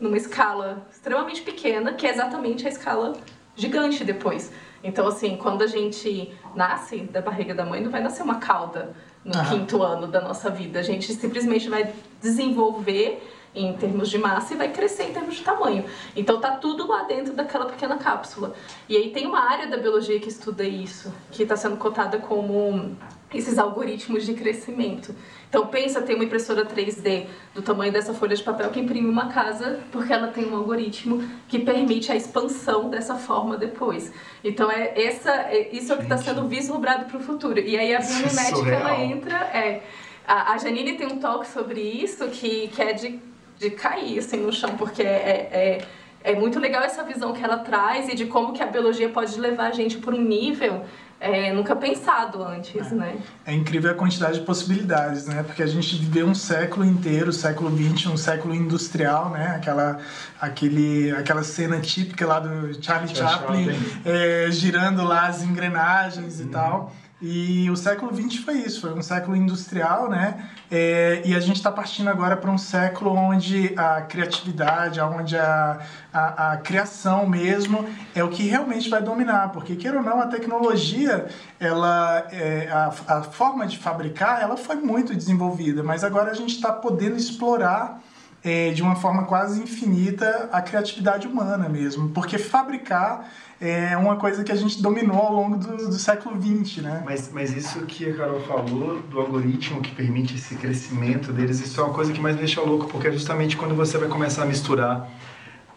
numa escala extremamente pequena, que é exatamente a escala gigante depois. Então, assim, quando a gente nasce da barriga da mãe, não vai nascer uma cauda no ah. quinto ano da nossa vida. A gente simplesmente vai desenvolver em termos de massa e vai crescer em termos de tamanho. Então tá tudo lá dentro daquela pequena cápsula. E aí tem uma área da biologia que estuda isso, que está sendo cotada como esses algoritmos de crescimento. Então pensa, tem uma impressora 3D do tamanho dessa folha de papel que imprime uma casa porque ela tem um algoritmo que permite a expansão dessa forma depois. Então é essa, é, isso é o que está sendo vislumbrado para o futuro. E aí a biomimética ela entra, é, a, a Janine tem um talk sobre isso que, que é de, de cair assim no chão porque é, é é muito legal essa visão que ela traz e de como que a biologia pode levar a gente por um nível é, nunca pensado antes, é. né? É incrível a quantidade de possibilidades, né? Porque a gente viveu um século inteiro, o século XX, um século industrial, né? Aquela, aquele, aquela cena típica lá do Charlie Chaplin, é, girando lá as engrenagens e uhum. tal. E o século XX foi isso, foi um século industrial, né? É, e a gente está partindo agora para um século onde a criatividade, onde a, a, a, criação mesmo é o que realmente vai dominar, porque queira ou não, a tecnologia, ela, é, a, a forma de fabricar, ela foi muito desenvolvida, mas agora a gente está podendo explorar é, de uma forma quase infinita a criatividade humana mesmo, porque fabricar é uma coisa que a gente dominou ao longo do, do século XX, né? Mas, mas isso que a Carol falou, do algoritmo que permite esse crescimento deles, isso é uma coisa que mais me deixa louco, porque é justamente quando você vai começar a misturar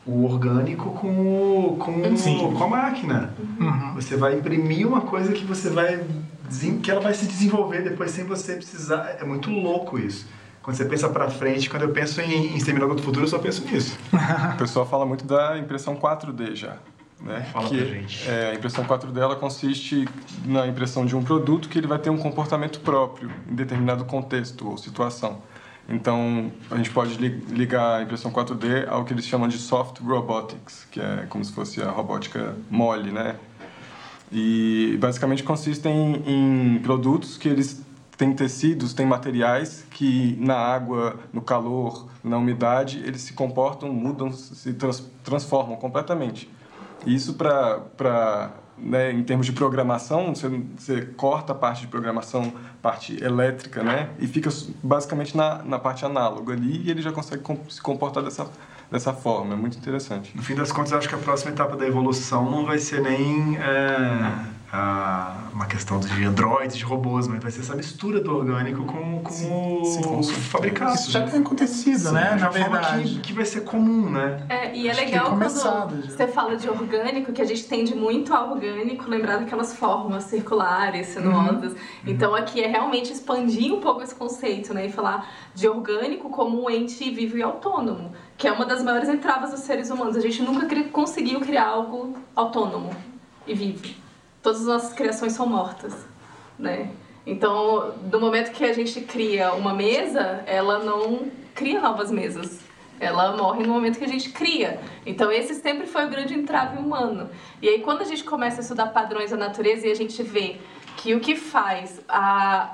o orgânico com, com, com a máquina. Uhum. Você vai imprimir uma coisa que você vai que ela vai se desenvolver depois sem você precisar. É muito louco isso. Quando você pensa para frente, quando eu penso em, em Exterminador do Futuro, eu só penso nisso. o pessoal fala muito da impressão 4D já. Né? Fala que, pra gente. É, a impressão 4D dela consiste na impressão de um produto que ele vai ter um comportamento próprio em determinado contexto ou situação. Então, a gente pode ligar a impressão 4D ao que eles chamam de soft robotics, que é como se fosse a robótica mole, né? E basicamente consistem em, em produtos que eles têm tecidos, têm materiais que na água, no calor, na umidade, eles se comportam, mudam, se trans, transformam completamente. Isso para, né, em termos de programação, você, você, corta a parte de programação, parte elétrica, né, e fica basicamente na, na parte análoga ali e ele já consegue se comportar dessa, dessa forma. É muito interessante. No fim das contas, acho que a próxima etapa da evolução não vai ser nem é, a, uma questão de androides, de robôs, mas vai ser essa mistura do orgânico com, com sim, o sim, com fabricado. Isso já tem acontecido, sim, né? Na verdade. Que, que, vai ser comum, né? É, e é Acho legal quando você fala de orgânico, que a gente tende muito ao orgânico, lembrar daquelas formas circulares, sinuosas. Uhum. Então aqui é realmente expandir um pouco esse conceito, né? E falar de orgânico como um ente vivo e autônomo, que é uma das maiores entraves dos seres humanos. A gente nunca conseguiu criar algo autônomo e vivo todas as nossas criações são mortas, né? Então, no momento que a gente cria uma mesa, ela não cria novas mesas. Ela morre no momento que a gente cria. Então, esse sempre foi o grande entrave humano. E aí, quando a gente começa a estudar padrões da natureza e a gente vê que o que faz a,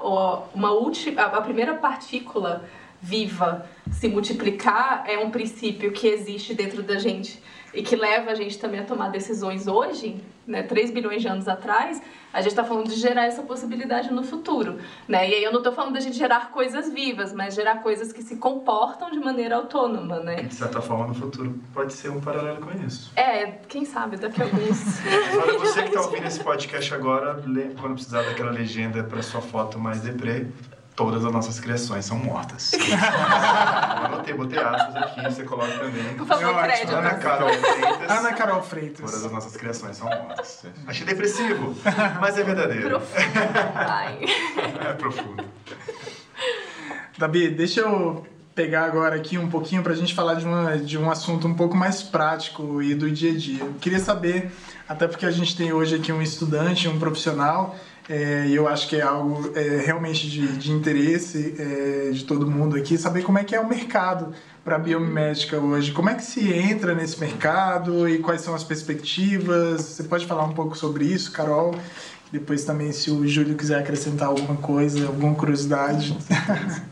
uma última, a primeira partícula viva se multiplicar é um princípio que existe dentro da gente e que leva a gente também a tomar decisões hoje, né, 3 bilhões de anos atrás, a gente está falando de gerar essa possibilidade no futuro. Né? E aí eu não estou falando de a gente gerar coisas vivas, mas gerar coisas que se comportam de maneira autônoma. Né? de certa forma, no futuro pode ser um paralelo com isso. É, quem sabe daqui a alguns. Olha, você que está ouvindo esse podcast agora, quando precisar daquela legenda para sua foto mais deprê, todas as nossas criações são mortas. Eu anotei, botei aspas aqui, você coloca também. Por favor, crédito. Ana Carol Freitas. Ana Carol Freitas. Todas as nossas criações são mortas. Achei depressivo, mas é verdadeiro. Profundo. Ai. É profundo. Dabi, deixa eu pegar agora aqui um pouquinho para a gente falar de, uma, de um assunto um pouco mais prático e do dia a dia. Eu queria saber, até porque a gente tem hoje aqui um estudante, um profissional é, e eu acho que é algo é, realmente de, de interesse é, de todo mundo aqui, saber como é que é o mercado para a biomimética hoje. Como é que se entra nesse mercado e quais são as perspectivas? Você pode falar um pouco sobre isso, Carol? Depois também, se o Júlio quiser acrescentar alguma coisa, alguma curiosidade.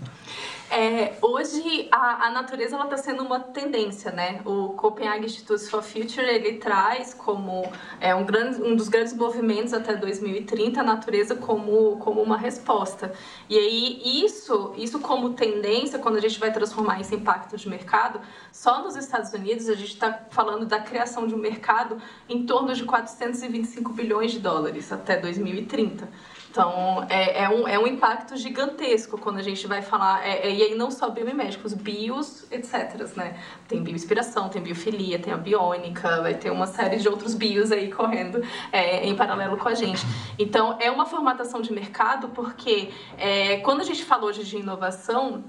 É, hoje a, a natureza está sendo uma tendência, né? O Copenhagen Institute for Future ele traz como é, um, grande, um dos grandes movimentos até 2030 a natureza como, como uma resposta. E aí isso, isso como tendência, quando a gente vai transformar esse impacto de mercado, só nos Estados Unidos a gente está falando da criação de um mercado em torno de 425 bilhões de dólares até 2030. Então, é, é, um, é um impacto gigantesco quando a gente vai falar, é, é, e aí não só biomiméticos, bios, etc, né? Tem bioinspiração, tem biofilia, tem a biônica, vai ter uma série de outros bios aí correndo é, em paralelo com a gente. Então, é uma formatação de mercado porque é, quando a gente fala hoje de inovação,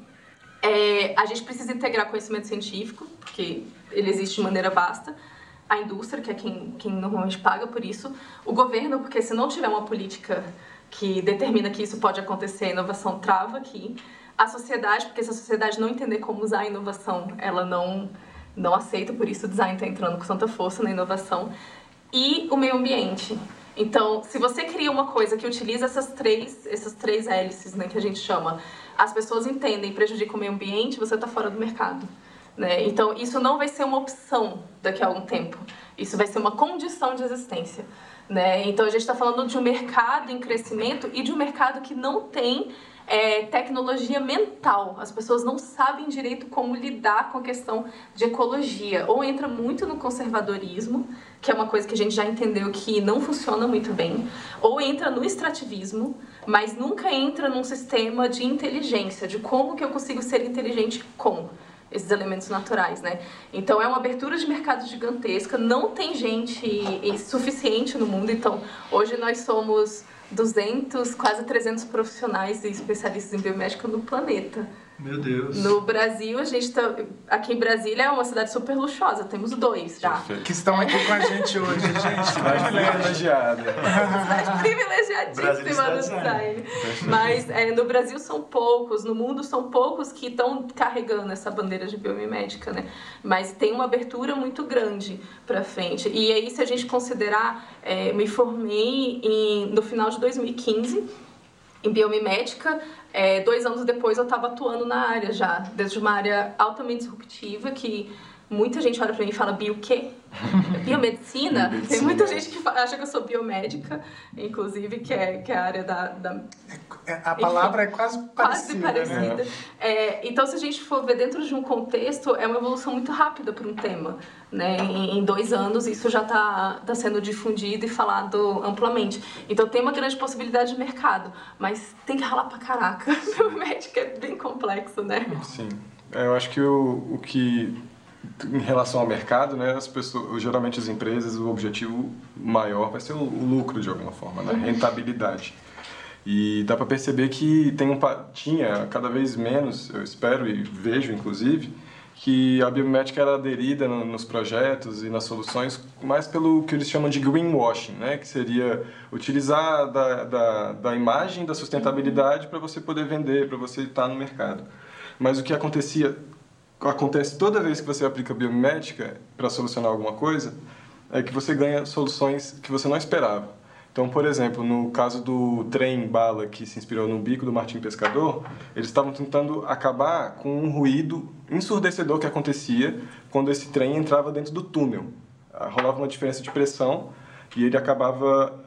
é, a gente precisa integrar conhecimento científico, porque ele existe de maneira vasta, a indústria, que é quem, quem normalmente paga por isso, o governo, porque se não tiver uma política que determina que isso pode acontecer, a inovação trava aqui. A sociedade, porque se a sociedade não entender como usar a inovação, ela não, não aceita, por isso o design está entrando com tanta força na inovação. E o meio ambiente. Então, se você cria uma coisa que utiliza essas três, essas três hélices, né, que a gente chama, as pessoas entendem, prejudica o meio ambiente, você está fora do mercado. Né? Então, isso não vai ser uma opção daqui a algum tempo. Isso vai ser uma condição de existência. Né? Então a gente está falando de um mercado em crescimento e de um mercado que não tem é, tecnologia mental. As pessoas não sabem direito como lidar com a questão de ecologia. Ou entra muito no conservadorismo, que é uma coisa que a gente já entendeu que não funciona muito bem, ou entra no extrativismo, mas nunca entra num sistema de inteligência, de como que eu consigo ser inteligente com esses elementos naturais, né? Então é uma abertura de mercado gigantesca, não tem gente suficiente no mundo, então hoje nós somos 200, quase 300 profissionais e especialistas em biomédica no planeta. Meu Deus. No Brasil, a gente tá. Aqui em Brasília é uma cidade super luxuosa, temos dois já. Que estão aqui com a gente hoje, gente. privilegiada. cidade privilegiadíssima do design. Mas é, no Brasil são poucos, no mundo são poucos que estão carregando essa bandeira de biomimética, né? Mas tem uma abertura muito grande para frente. E aí, se a gente considerar, é, me formei em, no final de 2015 em biomimética. É, dois anos depois eu estava atuando na área já, desde uma área altamente disruptiva que muita gente olha para mim e fala bio quê? Biomedicina? Biomedicina? Tem muita gente que acha que eu sou biomédica, inclusive, que é, que é a área da... da... É, a palavra Enfim, é quase parecida. Quase parecida. Né? É, então, se a gente for ver dentro de um contexto, é uma evolução muito rápida para um tema. Né? Em, em, dois anos, isso já está tá sendo difundido e falado amplamente. Então, tem uma grande possibilidade de mercado, mas tem que ralar para caraca. Biomédica é bem complexo, né? Sim. É, eu acho que o, o que em relação ao mercado, né, as pessoas, geralmente as empresas, o objetivo maior vai ser o, lucro de alguma forma, né, rentabilidade. E dá para perceber que tem um tinha cada vez menos, eu espero e vejo inclusive, que a biomédica era aderida no, nos projetos e nas soluções mais pelo que eles chamam de greenwashing, né? que seria utilizar da, da, da imagem da sustentabilidade para você poder vender, para você estar no mercado. Mas o que acontecia acontece toda vez que você aplica biomimética para solucionar alguma coisa, é que você ganha soluções que você não esperava. Então, por exemplo, no caso do trem bala que se inspirou no bico do Martim Pescador, eles estavam tentando acabar com um ruído ensurdecedor que acontecia quando esse trem entrava dentro do túnel. Ah, rolava uma diferença de pressão e ele acabava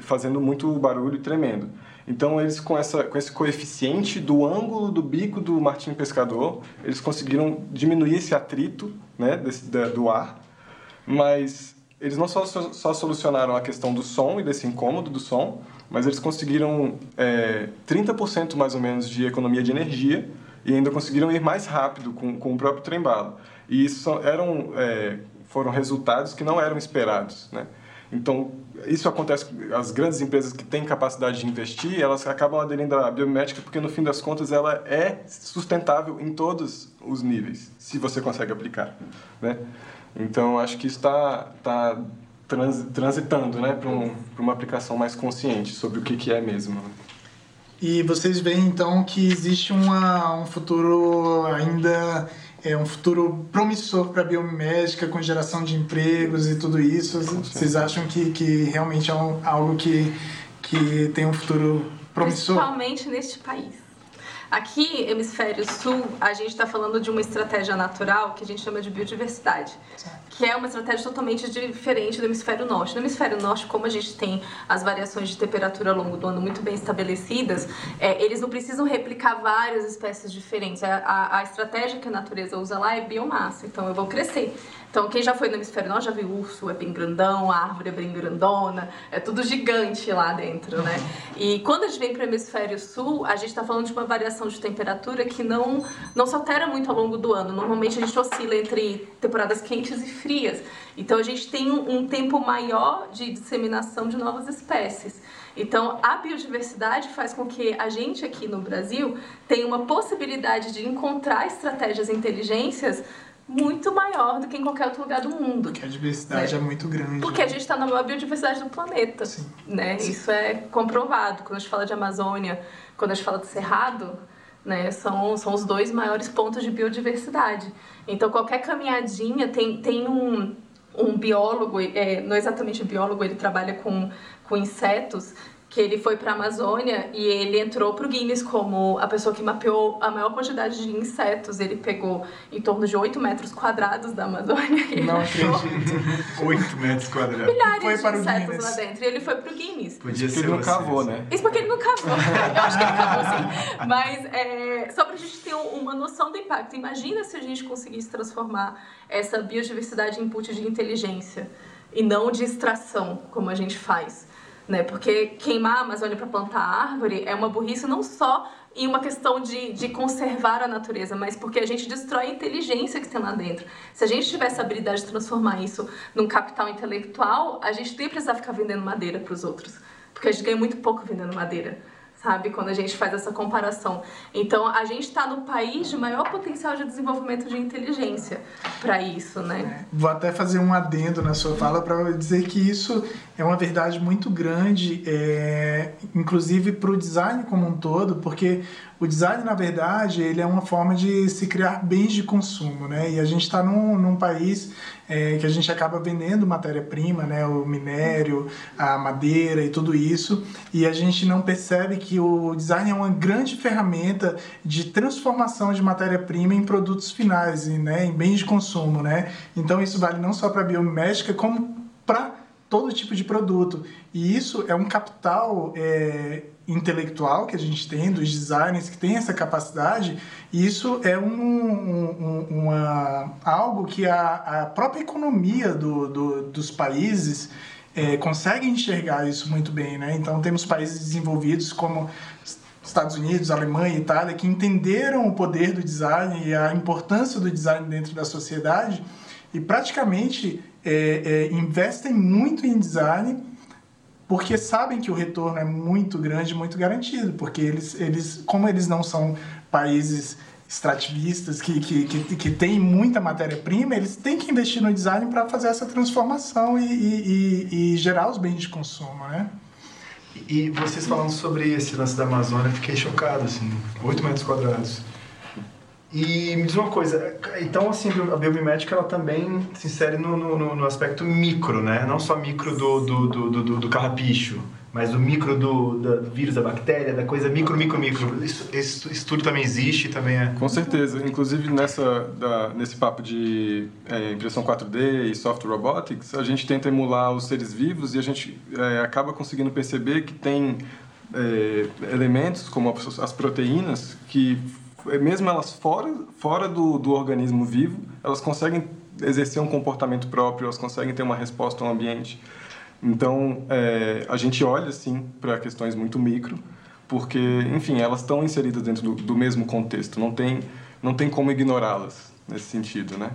fazendo muito barulho tremendo. Então eles com essa com esse coeficiente do ângulo do bico do martim pescador, eles conseguiram diminuir esse atrito, né, desse, da, do ar. Mas eles não só, só solucionaram a questão do som e desse incômodo do som, mas eles conseguiram é, 30% mais ou menos de economia de energia e ainda conseguiram ir mais rápido com, com o próprio trem-bala. E isso eram, é, foram resultados que não eram esperados, né? Então, isso acontece as grandes empresas que têm capacidade de investir, elas acabam aderindo à biométrica porque, no fim das contas, ela é sustentável em todos os níveis, se você consegue aplicar, né? Então, acho que está tá trans, transitando né, para um, uma aplicação mais consciente sobre o que, que é mesmo. Né? E vocês veem, então, que existe uma, um futuro ainda é um futuro promissor para a biomédica, com geração de empregos e tudo isso. Vocês acham que, que realmente é um, algo que, que tem um futuro promissor? Principalmente neste país. Aqui, hemisfério sul, a gente está falando de uma estratégia natural que a gente chama de biodiversidade, que é uma estratégia totalmente diferente do hemisfério norte. No hemisfério norte, como a gente tem as variações de temperatura ao longo do ano muito bem estabelecidas, é, eles não precisam replicar várias espécies diferentes. A, a, a estratégia que a natureza usa lá é biomassa, então eu vou crescer. Então, quem já foi no hemisfério norte já viu urso, é bem grandão, a árvore é bem grandona, é tudo gigante lá dentro, né? E quando a gente vem para o hemisfério sul, a gente está falando de uma variação de temperatura que não, não se altera muito ao longo do ano. Normalmente a gente oscila entre temporadas quentes e frias. Então, a gente tem um, tempo maior de disseminação de novas espécies. Então, a biodiversidade faz com que a gente aqui no Brasil tenha uma possibilidade de encontrar estratégias inteligências muito maior do que em qualquer outro lugar do mundo. Porque a diversidade né? é muito grande. Porque né? a gente está na maior biodiversidade do planeta. Sim. Né? Sim. Isso é comprovado. Quando a gente fala de Amazônia, quando a gente fala de Cerrado, né? são, são os dois maiores pontos de biodiversidade. Então, qualquer caminhadinha tem, tem um, um biólogo, é, não é exatamente um biólogo, ele trabalha com, com insetos, que ele foi para a Amazônia e ele entrou para o Guinness como a pessoa que mapeou a maior quantidade de insetos. Ele pegou em torno de 8 metros quadrados da Amazônia. Não acredito. 8 metros quadrados. Milhares foi de insetos lá dentro. E ele foi para o Guinness. Podia ser ele não cavou, né? Isso porque ele não cavou. Eu acho que ele cavou sim. Mas é, só para a gente ter uma noção do impacto. Imagina se a gente conseguisse transformar essa biodiversidade em input de inteligência e não de extração, como a gente faz né? Porque queimar a Amazônia para plantar árvore é uma burrice não só em uma questão de, de conservar a natureza, mas porque a gente destrói a inteligência que tem lá dentro. Se a gente tivesse a habilidade de transformar isso num capital intelectual, a gente nem precisava ficar vendendo madeira para os outros, porque a gente ganha muito pouco vendendo madeira sabe? Quando a gente faz essa comparação. Então, a gente está no país de maior potencial de desenvolvimento de inteligência para isso, né? Vou até fazer um adendo na sua fala para dizer que isso é uma verdade muito grande, é, inclusive para o design como um todo, porque o design, na verdade, ele é uma forma de se criar bens de consumo, né? E a gente está num, num país é, que a gente acaba vendendo matéria-prima, né? O minério, a madeira e tudo isso, e a gente não percebe que o design é uma grande ferramenta de transformação de matéria-prima em produtos finais, né? Em bens de consumo, né? Então isso vale não só para a biomédica, como para todo tipo de produto. E isso é um capital é, intelectual que a gente tem, dos designers que têm essa capacidade, e isso é um, um, uma, algo que a, a própria economia do, do, dos países é, consegue enxergar isso muito bem. Né? Então, temos países desenvolvidos como Estados Unidos, Alemanha, Itália, que entenderam o poder do design e a importância do design dentro da sociedade e praticamente é, é, investem muito em design porque sabem que o retorno é muito grande, muito garantido, porque eles, eles como eles não são países extrativistas que, que, que, que têm muita matéria-prima, eles têm que investir no design para fazer essa transformação e, e, e, e, gerar os bens de consumo, né? E vocês falando sobre esse lance da Amazônia, fiquei chocado, assim, 8 metros quadrados. E me diz uma coisa, então assim, a biomimética ela também se insere no, no, no aspecto micro, né? Não só micro do, do, do, do, do carrapicho, mas do micro do, do, vírus, da bactéria, da coisa micro, micro, micro. Isso, esse estudo também existe, também é... Com certeza. Inclusive nessa, da, nesse papo de é, impressão 4D e soft robotics, a gente tenta emular os seres vivos e a gente é, acaba conseguindo perceber que tem é, elementos como as proteínas que é, mesmo elas fora, fora do, do organismo vivo, elas conseguem exercer um comportamento próprio, elas conseguem ter uma resposta ao ambiente. Então, é, a gente olha, sim, para questões muito micro, porque, enfim, elas estão inseridas dentro do, do mesmo contexto, não tem, não tem como ignorá-las nesse sentido, né?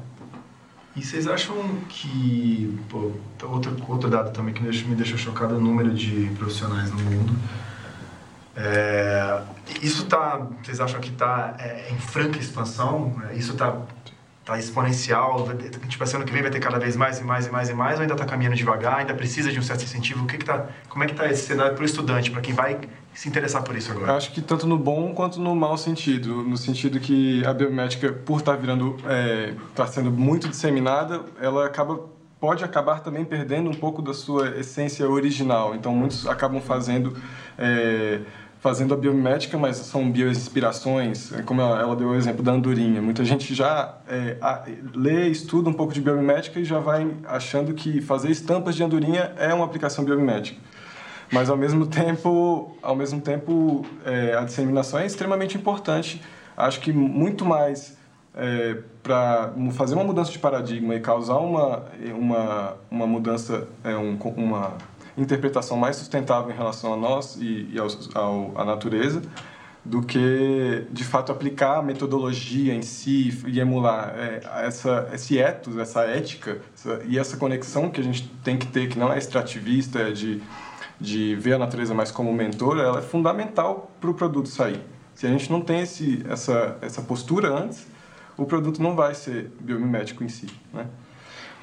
E vocês acham que, pô, outro, outro dado também que me deixou chocado é o número de profissionais no mundo. É, isso tá, vocês acham que está é, em franca expansão? Isso está tá exponencial? Tipo, assim, ano que vem vai ter cada vez mais e mais e mais e mais? Ou ainda está caminhando devagar? Ainda precisa de um certo incentivo? O que que tá, como é que está esse cenário para o estudante, para quem vai se interessar por isso agora? Acho que tanto no bom quanto no mau sentido. No sentido que a biomédica, por estar tá virando, está é, sendo muito disseminada, ela acaba pode acabar também perdendo um pouco da sua essência original. Então, muitos acabam fazendo é, fazendo a biomimética, mas são bioinspirações, é como ela, deu o exemplo da andorinha. Muita gente já é, a, lê, estuda um pouco de biomimética e já vai achando que fazer estampas de andorinha é uma aplicação biomimética. Mas ao mesmo tempo, ao mesmo tempo, é, a disseminação é extremamente importante. Acho que muito mais é, para fazer uma mudança de paradigma e causar uma uma uma mudança, é, um, uma interpretação mais sustentável em relação a nós e, e ao, à natureza, do que de fato aplicar a metodologia em si e emular é, essa, esse ethos, essa ética essa, e essa conexão que a gente tem que ter, que não é extrativista, é de, de ver a natureza mais como mentora, ela é fundamental para o produto sair. Se a gente não tem esse, essa, essa postura antes, o produto não vai ser biomimético em si. Né?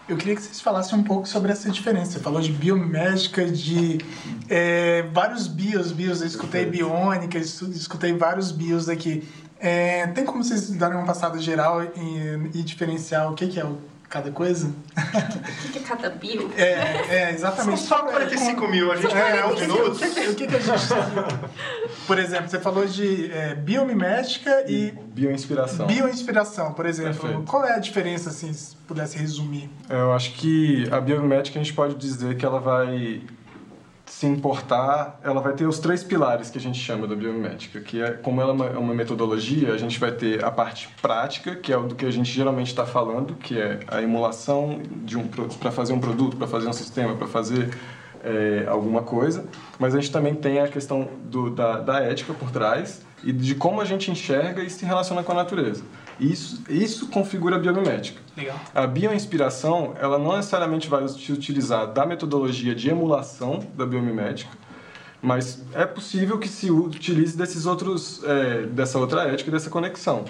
Eu queria que vocês falassem um pouco sobre essa diferença. Você falou de biomédica, de é, vários bios, bios. Eu escutei biônica, escutei vários bios aqui. É, tem como vocês darem uma passada geral e, e diferenciar o que, que é o cada coisa? O que, é cada bio? É, é exatamente. São só 45 mil, a gente é, um minuto. O que, o que, que a gente Por exemplo, você falou de é, biomimética e... Bioinspiração. Bioinspiração, por exemplo. Perfeito. Qual é a diferença, assim, se pudesse resumir? Eu acho que a biomimética a gente pode dizer que ela vai se importar, ela vai ter os três pilares que a gente chama da biomimética, que é como ela é uma metodologia, a gente vai ter a parte prática, que é o do que a gente geralmente está falando, que é a emulação de um para fazer um produto, para fazer um sistema, para fazer é, alguma coisa, mas a gente também tem a questão do, da, da ética por trás e de como a gente enxerga e se relaciona com a natureza. Isso, isso configura a biomimética. Legal. A bioinspiração, ela não necessariamente vai se utilizar da metodologia de emulação da biomimética, mas é possível que se utilize desses outros, é, dessa outra ética, dessa conexão.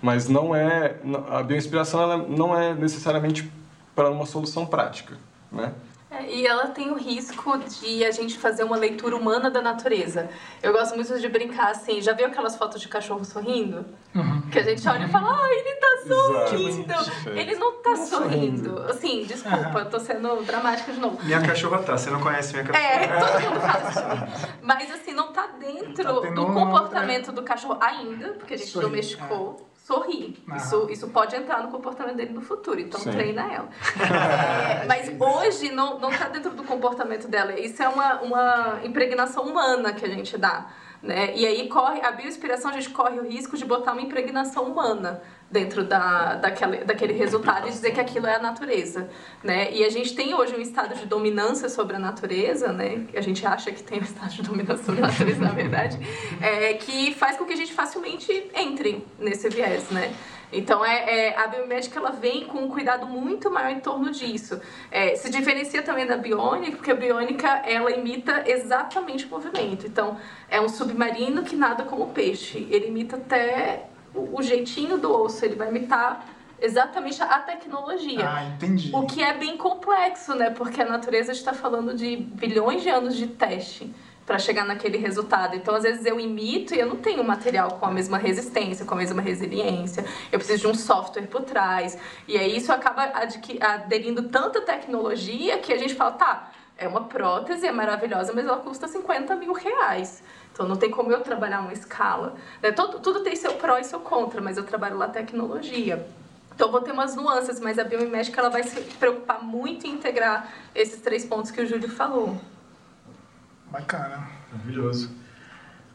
Mas não é a bioinspiração ela não é necessariamente para uma solução prática, né? É, e ela tem o risco de a gente fazer uma leitura humana da natureza. Eu gosto muito de brincar assim, já viu aquelas fotos de cachorro sorrindo? Uhum. Que a gente olha e fala, ah, ele tá sorrindo. Ele não tá não sorrindo. sorrindo. Assim, desculpa, uhum. eu tô sendo dramática de novo. Minha cachorra tá, você não conhece minha cachorra. É, todo mundo fala isso. Mas assim, não tá dentro tá do comportamento do cachorro ainda, porque a gente Sorri. domesticou. Sorrir. Isso, isso pode entrar no comportamento dele no futuro, então Sim. treina ela. é, mas hoje não, não tá dentro do comportamento dela. Isso é uma, uma impregnação humana que a gente dá. Né? E aí corre, a bioinspiração a gente corre o risco de botar uma impregnação humana dentro da, daquele, daquele resultado e dizer que aquilo é a natureza, né? E a gente tem hoje um estado de dominância sobre a natureza, né? A gente acha que tem um estado de dominância sobre a natureza, na verdade, é, que faz com que a gente facilmente entre nesse viés, né? Então, é, é, a biomédica ela vem com um cuidado muito maior em torno disso. É, se diferencia também da biônica, porque a biônica ela imita exatamente o movimento. Então, é um submarino que nada como peixe. Ele imita até o, jeitinho do osso, ele vai imitar exatamente a tecnologia. Ah, entendi. O que é bem complexo, né? Porque a natureza está falando de bilhões de anos de teste para chegar naquele resultado. Então, às vezes eu imito e eu não tenho material com a mesma resistência, com a mesma resiliência. Eu preciso de um software por trás. E aí isso acaba aderindo tanta tecnologia que a gente fala, tá, é uma prótese, é maravilhosa, mas ela custa 50 mil reais. Então não tem como eu trabalhar uma escala. Né? Tudo tem seu pró e seu contra, mas eu trabalho lá tecnologia. Então vou ter umas nuances, mas a biomimética ela vai se preocupar muito em integrar esses três pontos que o Júlio falou. Bacana. Maravilhoso.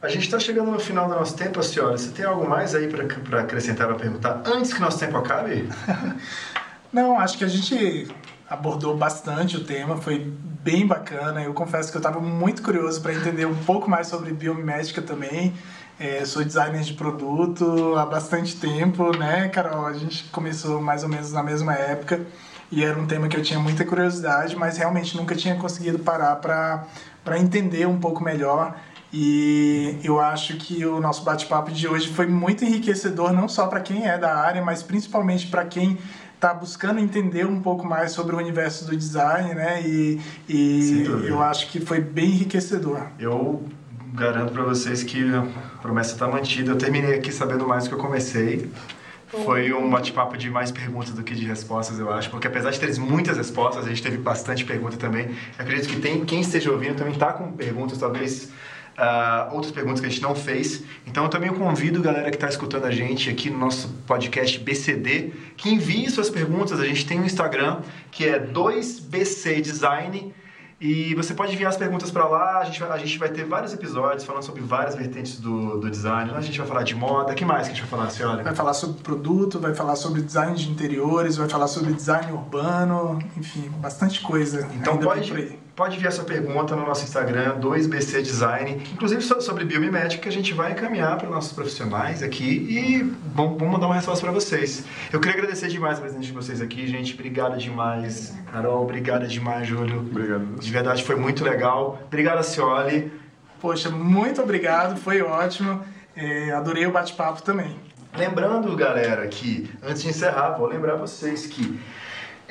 A gente está chegando no final do nosso tempo, senhora. Você tem algo mais aí para acrescentar, para perguntar, antes que nosso tempo acabe? Não, acho que a gente abordou bastante o tema, foi bem bacana. Eu confesso que eu estava muito curioso para entender um pouco mais sobre biomimética também. É, sou designer de produto há bastante tempo, né, Carol? A gente começou mais ou menos na mesma época e era um tema que eu tinha muita curiosidade, mas realmente nunca tinha conseguido parar para entender um pouco melhor. E eu acho que o nosso bate-papo de hoje foi muito enriquecedor, não só para quem é da área, mas principalmente para quem está buscando entender um pouco mais sobre o universo do design, né? E, e eu acho que foi bem enriquecedor. Eu garanto para vocês que a promessa está mantida. Eu terminei aqui sabendo mais do que eu comecei. Foi um bate-papo de mais perguntas do que de respostas, eu acho, porque apesar de ter muitas respostas, a gente teve bastante pergunta também. Eu acredito que tem quem esteja ouvindo também está com perguntas, talvez uh, outras perguntas que a gente não fez. Então eu também convido galera que está escutando a gente aqui no nosso podcast BCD que envie suas perguntas. A gente tem um Instagram que é 2BC Design. E você pode enviar as perguntas para lá, a gente, vai, a gente vai ter vários episódios falando sobre várias vertentes do, do design. A gente vai falar de moda, o que mais que a gente vai falar, senhora? Vai falar sobre produto, vai falar sobre design de interiores, vai falar sobre design urbano, enfim, bastante coisa. Então pode, pode enviar sua pergunta no nosso Instagram, 2BC Design, inclusive sobre biomimética, que a gente vai encaminhar para os nossos profissionais aqui e vamos, vamos mandar uma resposta para vocês. Eu queria agradecer demais a presença de vocês aqui, gente. Obrigado demais, Carol. Obrigado demais, Júlio. Obrigado. De verdade, foi muito legal. Obrigado, Cioli. Poxa, muito obrigado, foi ótimo. É, adorei o bate-papo também. Lembrando, galera, que antes de encerrar, vou lembrar vocês que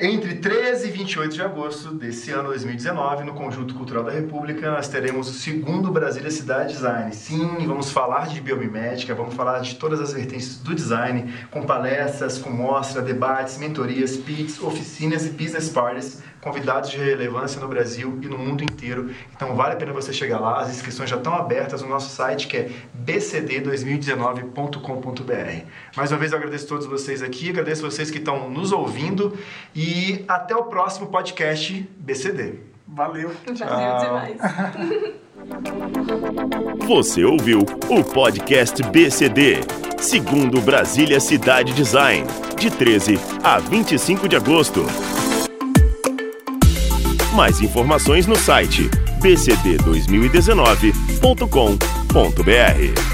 entre 13 e 28 de agosto desse ano 2019, no Conjunto Cultural da República, nós teremos o segundo Brasília Cidade Design. Sim, vamos falar de biomimética, vamos falar de todas as vertentes do design, com palestras, com mostra, debates, mentorias, pits, oficinas e business parties convidados de relevância no Brasil e no mundo inteiro. Então vale a pena você chegar lá. As inscrições já estão abertas no nosso site que é bcd2019.com.br. Mais uma vez eu agradeço a todos vocês aqui, agradeço vocês que estão nos ouvindo e até o próximo podcast BCD. Valeu. Valeu demais. Você ouviu o podcast BCD, segundo Brasília Cidade Design, de 13 a 25 de agosto. Mais informações no site bcd2019.com.br.